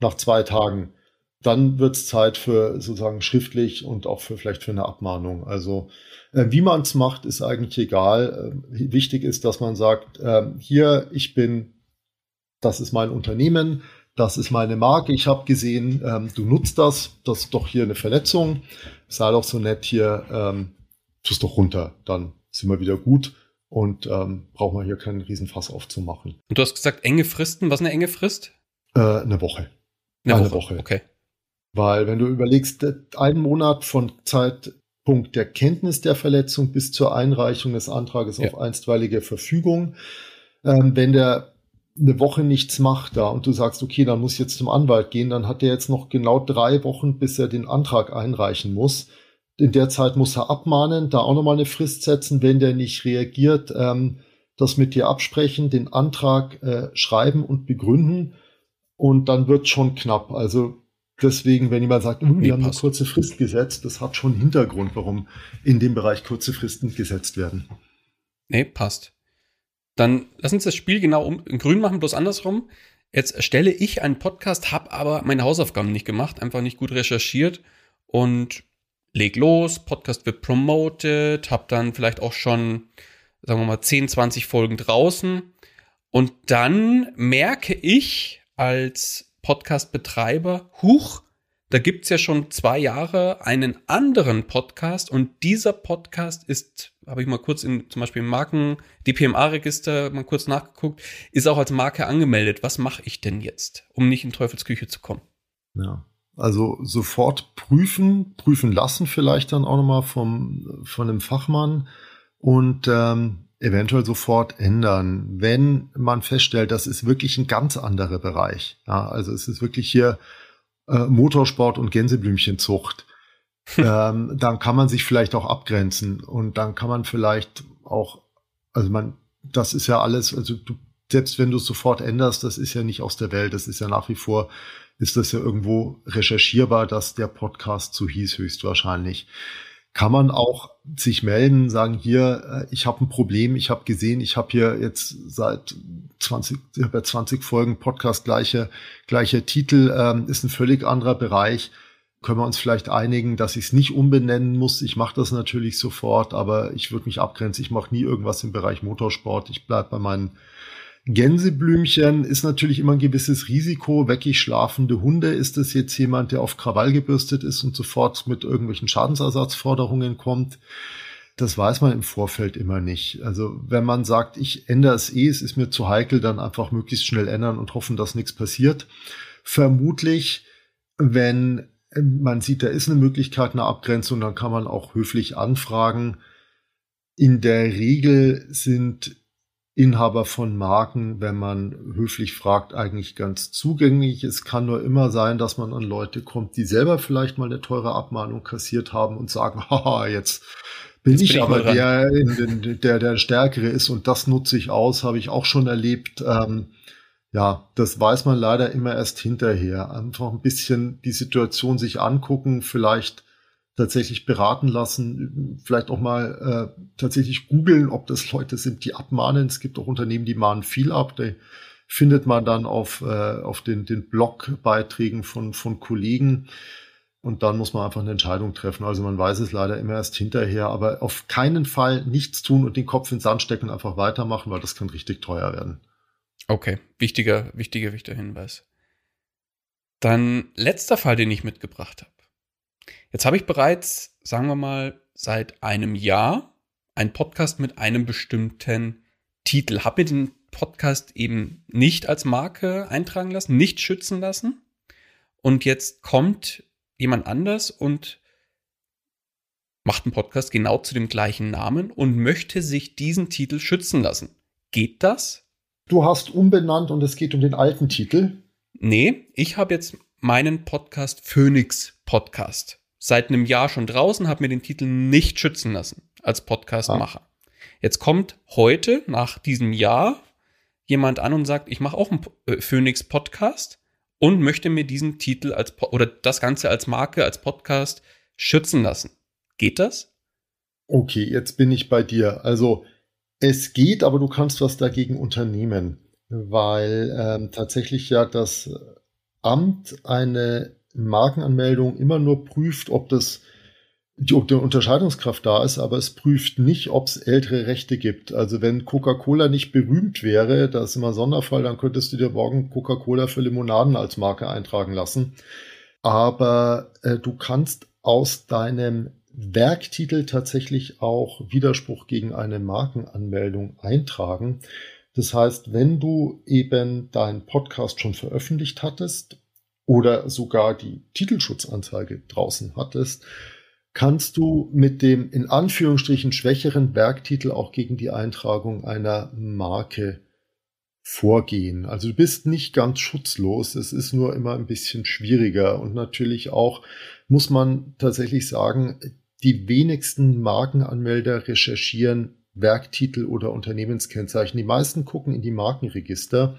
nach zwei Tagen, dann wird's Zeit für sozusagen schriftlich und auch für vielleicht für eine Abmahnung. Also äh, wie man es macht, ist eigentlich egal. Äh, wichtig ist, dass man sagt, äh, hier, ich bin, das ist mein Unternehmen, das ist meine Marke, ich habe gesehen, ähm, du nutzt das, das ist doch hier eine Verletzung. Sei doch so nett hier, ähm, tust doch runter, dann sind wir wieder gut und ähm, brauchen wir hier keinen Riesenfass aufzumachen. Und du hast gesagt, enge Fristen, was ist eine enge Frist? Äh, eine Woche. Eine, eine Woche. Woche. Okay. Weil wenn du überlegst, einen Monat von Zeitpunkt der Kenntnis der Verletzung bis zur Einreichung des Antrages ja. auf einstweilige Verfügung, ähm, wenn der eine Woche nichts macht da und du sagst, okay, dann muss ich jetzt zum Anwalt gehen, dann hat er jetzt noch genau drei Wochen, bis er den Antrag einreichen muss. In der Zeit muss er abmahnen, da auch nochmal eine Frist setzen, wenn der nicht reagiert, ähm, das mit dir absprechen, den Antrag äh, schreiben und begründen und dann wird schon knapp. Also deswegen, wenn jemand sagt, wir haben passt. eine kurze Frist gesetzt, das hat schon Hintergrund, warum in dem Bereich kurze Fristen gesetzt werden. Nee, passt. Dann lass uns das Spiel genau um, in grün machen, bloß andersrum. Jetzt erstelle ich einen Podcast, habe aber meine Hausaufgaben nicht gemacht, einfach nicht gut recherchiert und leg los, Podcast wird promoted, habe dann vielleicht auch schon, sagen wir mal, 10, 20 Folgen draußen. Und dann merke ich als Podcast-Betreiber, huch, da gibt's ja schon zwei Jahre einen anderen Podcast und dieser Podcast ist habe ich mal kurz in zum Beispiel im Marken DPMA-Register mal kurz nachgeguckt, ist auch als Marke angemeldet. Was mache ich denn jetzt, um nicht in Teufelsküche zu kommen? Ja. Also sofort prüfen, prüfen lassen vielleicht dann auch nochmal vom, von einem Fachmann und ähm, eventuell sofort ändern, wenn man feststellt, das ist wirklich ein ganz anderer Bereich. Ja, also es ist wirklich hier äh, Motorsport und Gänseblümchenzucht. ähm, dann kann man sich vielleicht auch abgrenzen und dann kann man vielleicht auch, also man, das ist ja alles, also du, selbst wenn du es sofort änderst, das ist ja nicht aus der Welt, das ist ja nach wie vor, ist das ja irgendwo recherchierbar, dass der Podcast so hieß höchstwahrscheinlich. Kann man auch sich melden, sagen hier, äh, ich habe ein Problem, ich habe gesehen, ich habe hier jetzt seit 20, ich hab ja 20 Folgen Podcast gleiche, gleicher Titel, ähm, ist ein völlig anderer Bereich können wir uns vielleicht einigen, dass ich es nicht umbenennen muss. Ich mache das natürlich sofort, aber ich würde mich abgrenzen. Ich mache nie irgendwas im Bereich Motorsport. Ich bleibe bei meinen Gänseblümchen. Ist natürlich immer ein gewisses Risiko. Weckig schlafende Hunde. Ist es jetzt jemand, der auf Krawall gebürstet ist und sofort mit irgendwelchen Schadensersatzforderungen kommt? das weiß man im Vorfeld immer nicht. Also wenn man sagt, ich ändere es eh, es ist mir zu heikel, dann einfach möglichst schnell ändern und hoffen, dass nichts passiert. Vermutlich, wenn man sieht, da ist eine Möglichkeit einer Abgrenzung, dann kann man auch höflich anfragen. In der Regel sind Inhaber von Marken, wenn man höflich fragt, eigentlich ganz zugänglich. Es kann nur immer sein, dass man an Leute kommt, die selber vielleicht mal eine teure Abmahnung kassiert haben und sagen, haha, jetzt bin jetzt ich bin aber der, der, der Stärkere ist und das nutze ich aus, habe ich auch schon erlebt. Ähm, ja, das weiß man leider immer erst hinterher. Einfach ein bisschen die Situation sich angucken, vielleicht tatsächlich beraten lassen, vielleicht auch mal äh, tatsächlich googeln, ob das Leute sind, die abmahnen. Es gibt auch Unternehmen, die mahnen viel ab. Die findet man dann auf, äh, auf den, den Blogbeiträgen von, von Kollegen. Und dann muss man einfach eine Entscheidung treffen. Also man weiß es leider immer erst hinterher, aber auf keinen Fall nichts tun und den Kopf in den Sand stecken und einfach weitermachen, weil das kann richtig teuer werden. Okay, wichtiger, wichtiger, wichtiger Hinweis. Dann letzter Fall, den ich mitgebracht habe. Jetzt habe ich bereits, sagen wir mal, seit einem Jahr einen Podcast mit einem bestimmten Titel. Habe mir den Podcast eben nicht als Marke eintragen lassen, nicht schützen lassen. Und jetzt kommt jemand anders und macht einen Podcast genau zu dem gleichen Namen und möchte sich diesen Titel schützen lassen. Geht das? Du hast umbenannt und es geht um den alten Titel. Nee, ich habe jetzt meinen Podcast Phoenix Podcast seit einem Jahr schon draußen, habe mir den Titel nicht schützen lassen als Podcastmacher. Ah. Jetzt kommt heute, nach diesem Jahr, jemand an und sagt, ich mache auch einen äh, Phoenix Podcast und möchte mir diesen Titel als oder das Ganze als Marke, als Podcast schützen lassen. Geht das? Okay, jetzt bin ich bei dir. Also es geht, aber du kannst was dagegen unternehmen, weil ähm, tatsächlich ja das Amt eine Markenanmeldung immer nur prüft, ob das ob die Unterscheidungskraft da ist, aber es prüft nicht, ob es ältere Rechte gibt. Also wenn Coca-Cola nicht berühmt wäre, das ist immer Sonderfall, dann könntest du dir morgen Coca-Cola für Limonaden als Marke eintragen lassen. Aber äh, du kannst aus deinem Werktitel tatsächlich auch Widerspruch gegen eine Markenanmeldung eintragen. Das heißt, wenn du eben deinen Podcast schon veröffentlicht hattest oder sogar die Titelschutzanzeige draußen hattest, kannst du mit dem in Anführungsstrichen schwächeren Werktitel auch gegen die Eintragung einer Marke vorgehen. Also du bist nicht ganz schutzlos, es ist nur immer ein bisschen schwieriger und natürlich auch muss man tatsächlich sagen, die wenigsten Markenanmelder recherchieren Werktitel oder Unternehmenskennzeichen. Die meisten gucken in die Markenregister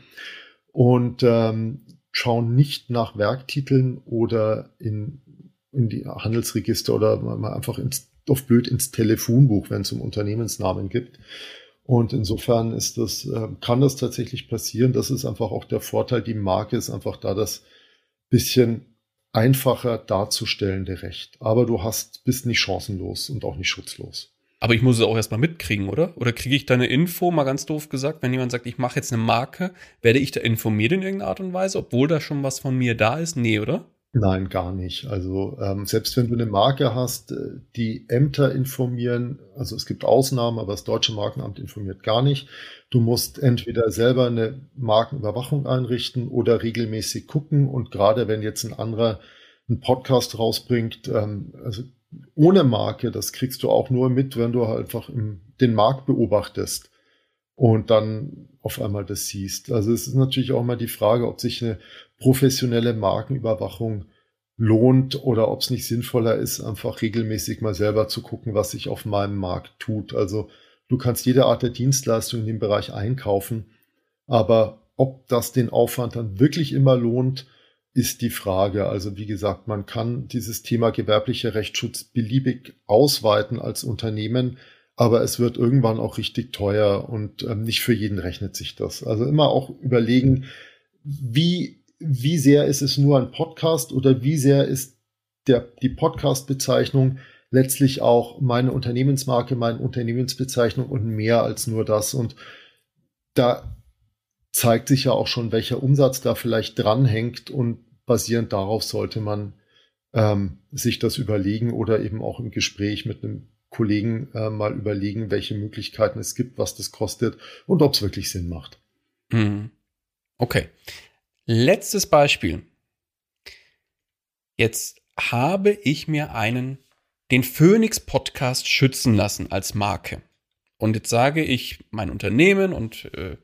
und ähm, schauen nicht nach Werktiteln oder in, in die Handelsregister oder mal einfach ins, auf blöd ins Telefonbuch, wenn es um Unternehmensnamen gibt. Und insofern ist das, äh, kann das tatsächlich passieren. Das ist einfach auch der Vorteil. Die Marke ist einfach da das bisschen einfacher darzustellende Recht. Aber du hast, bist nicht chancenlos und auch nicht schutzlos. Aber ich muss es auch erstmal mitkriegen, oder? Oder kriege ich da eine Info, mal ganz doof gesagt, wenn jemand sagt, ich mache jetzt eine Marke, werde ich da informiert in irgendeiner Art und Weise, obwohl da schon was von mir da ist? Nee, oder? Nein, gar nicht. Also ähm, selbst wenn du eine Marke hast, äh, die Ämter informieren, also es gibt Ausnahmen, aber das deutsche Markenamt informiert gar nicht. Du musst entweder selber eine Markenüberwachung einrichten oder regelmäßig gucken. Und gerade wenn jetzt ein anderer einen Podcast rausbringt, ähm, also ohne Marke, das kriegst du auch nur mit, wenn du halt einfach im, den Markt beobachtest und dann auf einmal das siehst. Also es ist natürlich auch mal die Frage, ob sich eine professionelle Markenüberwachung lohnt oder ob es nicht sinnvoller ist, einfach regelmäßig mal selber zu gucken, was sich auf meinem Markt tut. Also du kannst jede Art der Dienstleistung in dem Bereich einkaufen, aber ob das den Aufwand dann wirklich immer lohnt, ist die Frage. Also wie gesagt, man kann dieses Thema gewerblicher Rechtsschutz beliebig ausweiten als Unternehmen, aber es wird irgendwann auch richtig teuer und ähm, nicht für jeden rechnet sich das. Also immer auch überlegen, wie, wie sehr ist es nur ein Podcast oder wie sehr ist der, die Podcast-Bezeichnung letztlich auch meine Unternehmensmarke, meine Unternehmensbezeichnung und mehr als nur das. Und da zeigt sich ja auch schon, welcher Umsatz da vielleicht dranhängt und basierend darauf sollte man ähm, sich das überlegen oder eben auch im Gespräch mit einem Kollegen äh, mal überlegen, welche Möglichkeiten es gibt, was das kostet und ob es wirklich Sinn macht. Mhm. Okay. Letztes Beispiel. Jetzt habe ich mir einen, den Phoenix Podcast schützen lassen als Marke. Und jetzt sage ich mein Unternehmen und äh,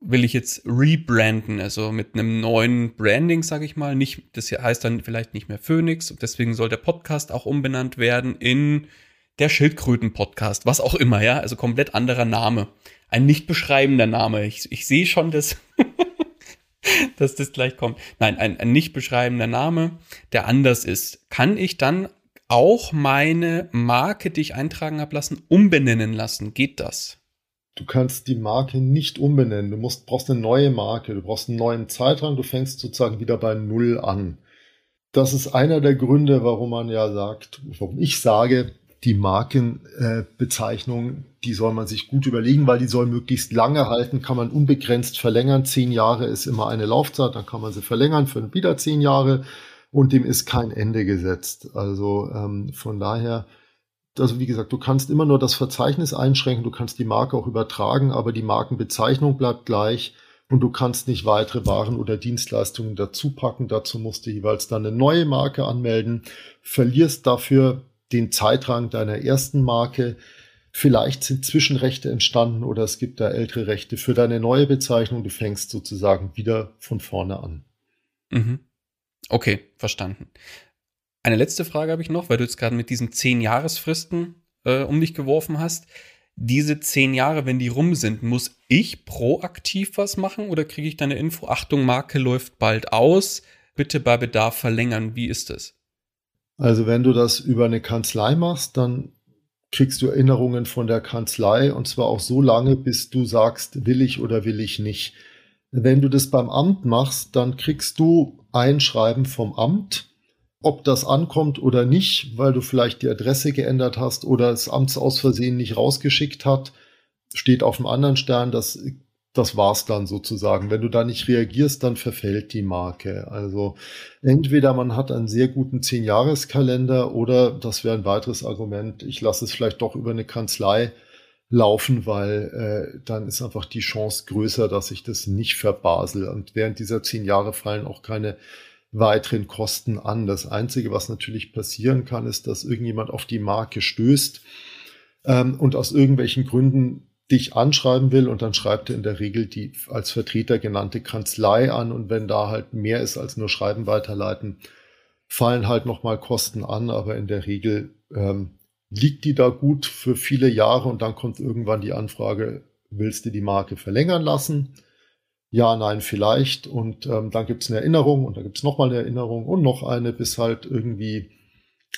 will ich jetzt rebranden, also mit einem neuen Branding, sage ich mal. Nicht, das heißt dann vielleicht nicht mehr Phoenix. Und deswegen soll der Podcast auch umbenannt werden in der Schildkröten-Podcast, was auch immer, ja. Also komplett anderer Name. Ein nicht beschreibender Name. Ich, ich sehe schon, dass, dass das gleich kommt. Nein, ein, ein nicht beschreibender Name, der anders ist. Kann ich dann auch meine Marke, die ich eintragen habe lassen, umbenennen lassen? Geht das? Du kannst die Marke nicht umbenennen. Du musst, brauchst eine neue Marke. Du brauchst einen neuen Zeitraum. Du fängst sozusagen wieder bei Null an. Das ist einer der Gründe, warum man ja sagt, warum ich sage, die Markenbezeichnung, äh, die soll man sich gut überlegen, weil die soll möglichst lange halten, kann man unbegrenzt verlängern. Zehn Jahre ist immer eine Laufzeit, dann kann man sie verlängern für wieder zehn Jahre und dem ist kein Ende gesetzt. Also ähm, von daher, also wie gesagt, du kannst immer nur das Verzeichnis einschränken, du kannst die Marke auch übertragen, aber die Markenbezeichnung bleibt gleich und du kannst nicht weitere Waren oder Dienstleistungen dazu packen. Dazu musst du jeweils dann eine neue Marke anmelden, verlierst dafür den Zeitraum deiner ersten Marke. Vielleicht sind Zwischenrechte entstanden oder es gibt da ältere Rechte für deine neue Bezeichnung. Du fängst sozusagen wieder von vorne an. Mhm. Okay, verstanden. Eine letzte Frage habe ich noch, weil du jetzt gerade mit diesen zehn Jahresfristen äh, um dich geworfen hast. Diese zehn Jahre, wenn die rum sind, muss ich proaktiv was machen oder kriege ich deine Info? Achtung, Marke läuft bald aus. Bitte bei Bedarf verlängern. Wie ist das? Also wenn du das über eine Kanzlei machst, dann kriegst du Erinnerungen von der Kanzlei und zwar auch so lange, bis du sagst, will ich oder will ich nicht. Wenn du das beim Amt machst, dann kriegst du ein Schreiben vom Amt, ob das ankommt oder nicht, weil du vielleicht die Adresse geändert hast oder das Amt aus Versehen nicht rausgeschickt hat, steht auf dem anderen Stern, das das war's dann sozusagen. Wenn du da nicht reagierst, dann verfällt die Marke. Also entweder man hat einen sehr guten Zehn-Jahres-Kalender oder das wäre ein weiteres Argument, ich lasse es vielleicht doch über eine Kanzlei laufen, weil äh, dann ist einfach die Chance größer, dass ich das nicht verbasel. Und während dieser zehn Jahre fallen auch keine weiteren Kosten an. Das Einzige, was natürlich passieren kann, ist, dass irgendjemand auf die Marke stößt ähm, und aus irgendwelchen Gründen dich anschreiben will und dann schreibt er in der Regel die als Vertreter genannte Kanzlei an und wenn da halt mehr ist als nur Schreiben weiterleiten, fallen halt nochmal Kosten an, aber in der Regel ähm, liegt die da gut für viele Jahre und dann kommt irgendwann die Anfrage, willst du die Marke verlängern lassen? Ja, nein, vielleicht. Und ähm, dann gibt's eine Erinnerung und dann gibt's nochmal eine Erinnerung und noch eine, bis halt irgendwie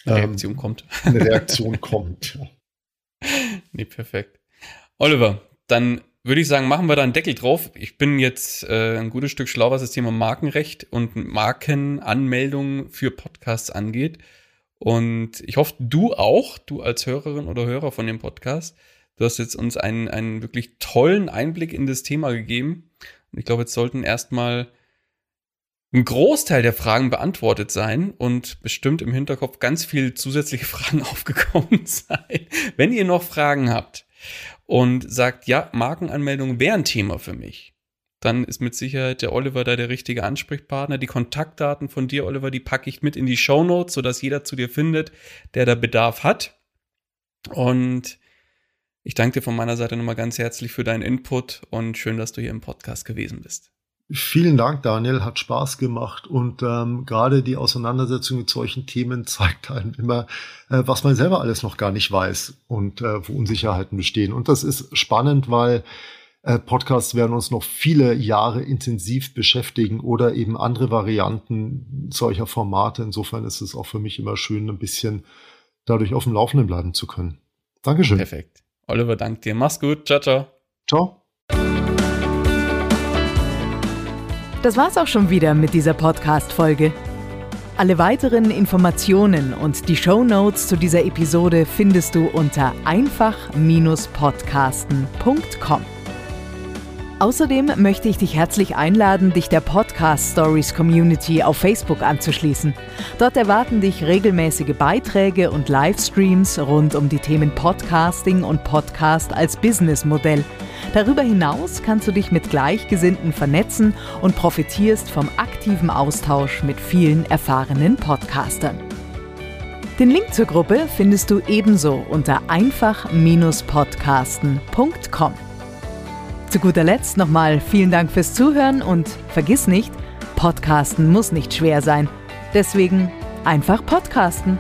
ähm, eine Reaktion kommt. Eine Reaktion kommt. Ja. Nee, perfekt. Oliver, dann würde ich sagen, machen wir da einen Deckel drauf. Ich bin jetzt äh, ein gutes Stück schlauer, was das Thema Markenrecht und Markenanmeldung für Podcasts angeht. Und ich hoffe, du auch, du als Hörerin oder Hörer von dem Podcast. Du hast jetzt uns einen, einen wirklich tollen Einblick in das Thema gegeben. Und ich glaube, jetzt sollten erstmal ein Großteil der Fragen beantwortet sein und bestimmt im Hinterkopf ganz viele zusätzliche Fragen aufgekommen sein. Wenn ihr noch Fragen habt, und sagt, ja, Markenanmeldung wäre ein Thema für mich, dann ist mit Sicherheit der Oliver da der richtige Ansprechpartner. Die Kontaktdaten von dir, Oliver, die packe ich mit in die Show Notes, sodass jeder zu dir findet, der da Bedarf hat. Und ich danke dir von meiner Seite nochmal ganz herzlich für deinen Input und schön, dass du hier im Podcast gewesen bist. Vielen Dank, Daniel. Hat Spaß gemacht. Und ähm, gerade die Auseinandersetzung mit solchen Themen zeigt einem immer, äh, was man selber alles noch gar nicht weiß und äh, wo Unsicherheiten bestehen. Und das ist spannend, weil äh, Podcasts werden uns noch viele Jahre intensiv beschäftigen oder eben andere Varianten solcher Formate. Insofern ist es auch für mich immer schön, ein bisschen dadurch auf dem Laufenden bleiben zu können. Dankeschön. Perfekt. Oliver, danke dir. Mach's gut. Ciao, ciao. Ciao. Das war's auch schon wieder mit dieser Podcast-Folge. Alle weiteren Informationen und die Show Notes zu dieser Episode findest du unter einfach-podcasten.com. Außerdem möchte ich dich herzlich einladen, dich der Podcast Stories Community auf Facebook anzuschließen. Dort erwarten dich regelmäßige Beiträge und Livestreams rund um die Themen Podcasting und Podcast als Businessmodell. Darüber hinaus kannst du dich mit Gleichgesinnten vernetzen und profitierst vom aktiven Austausch mit vielen erfahrenen Podcastern. Den Link zur Gruppe findest du ebenso unter einfach-podcasten.com. Zu guter Letzt nochmal vielen Dank fürs Zuhören und vergiss nicht, Podcasten muss nicht schwer sein. Deswegen einfach Podcasten.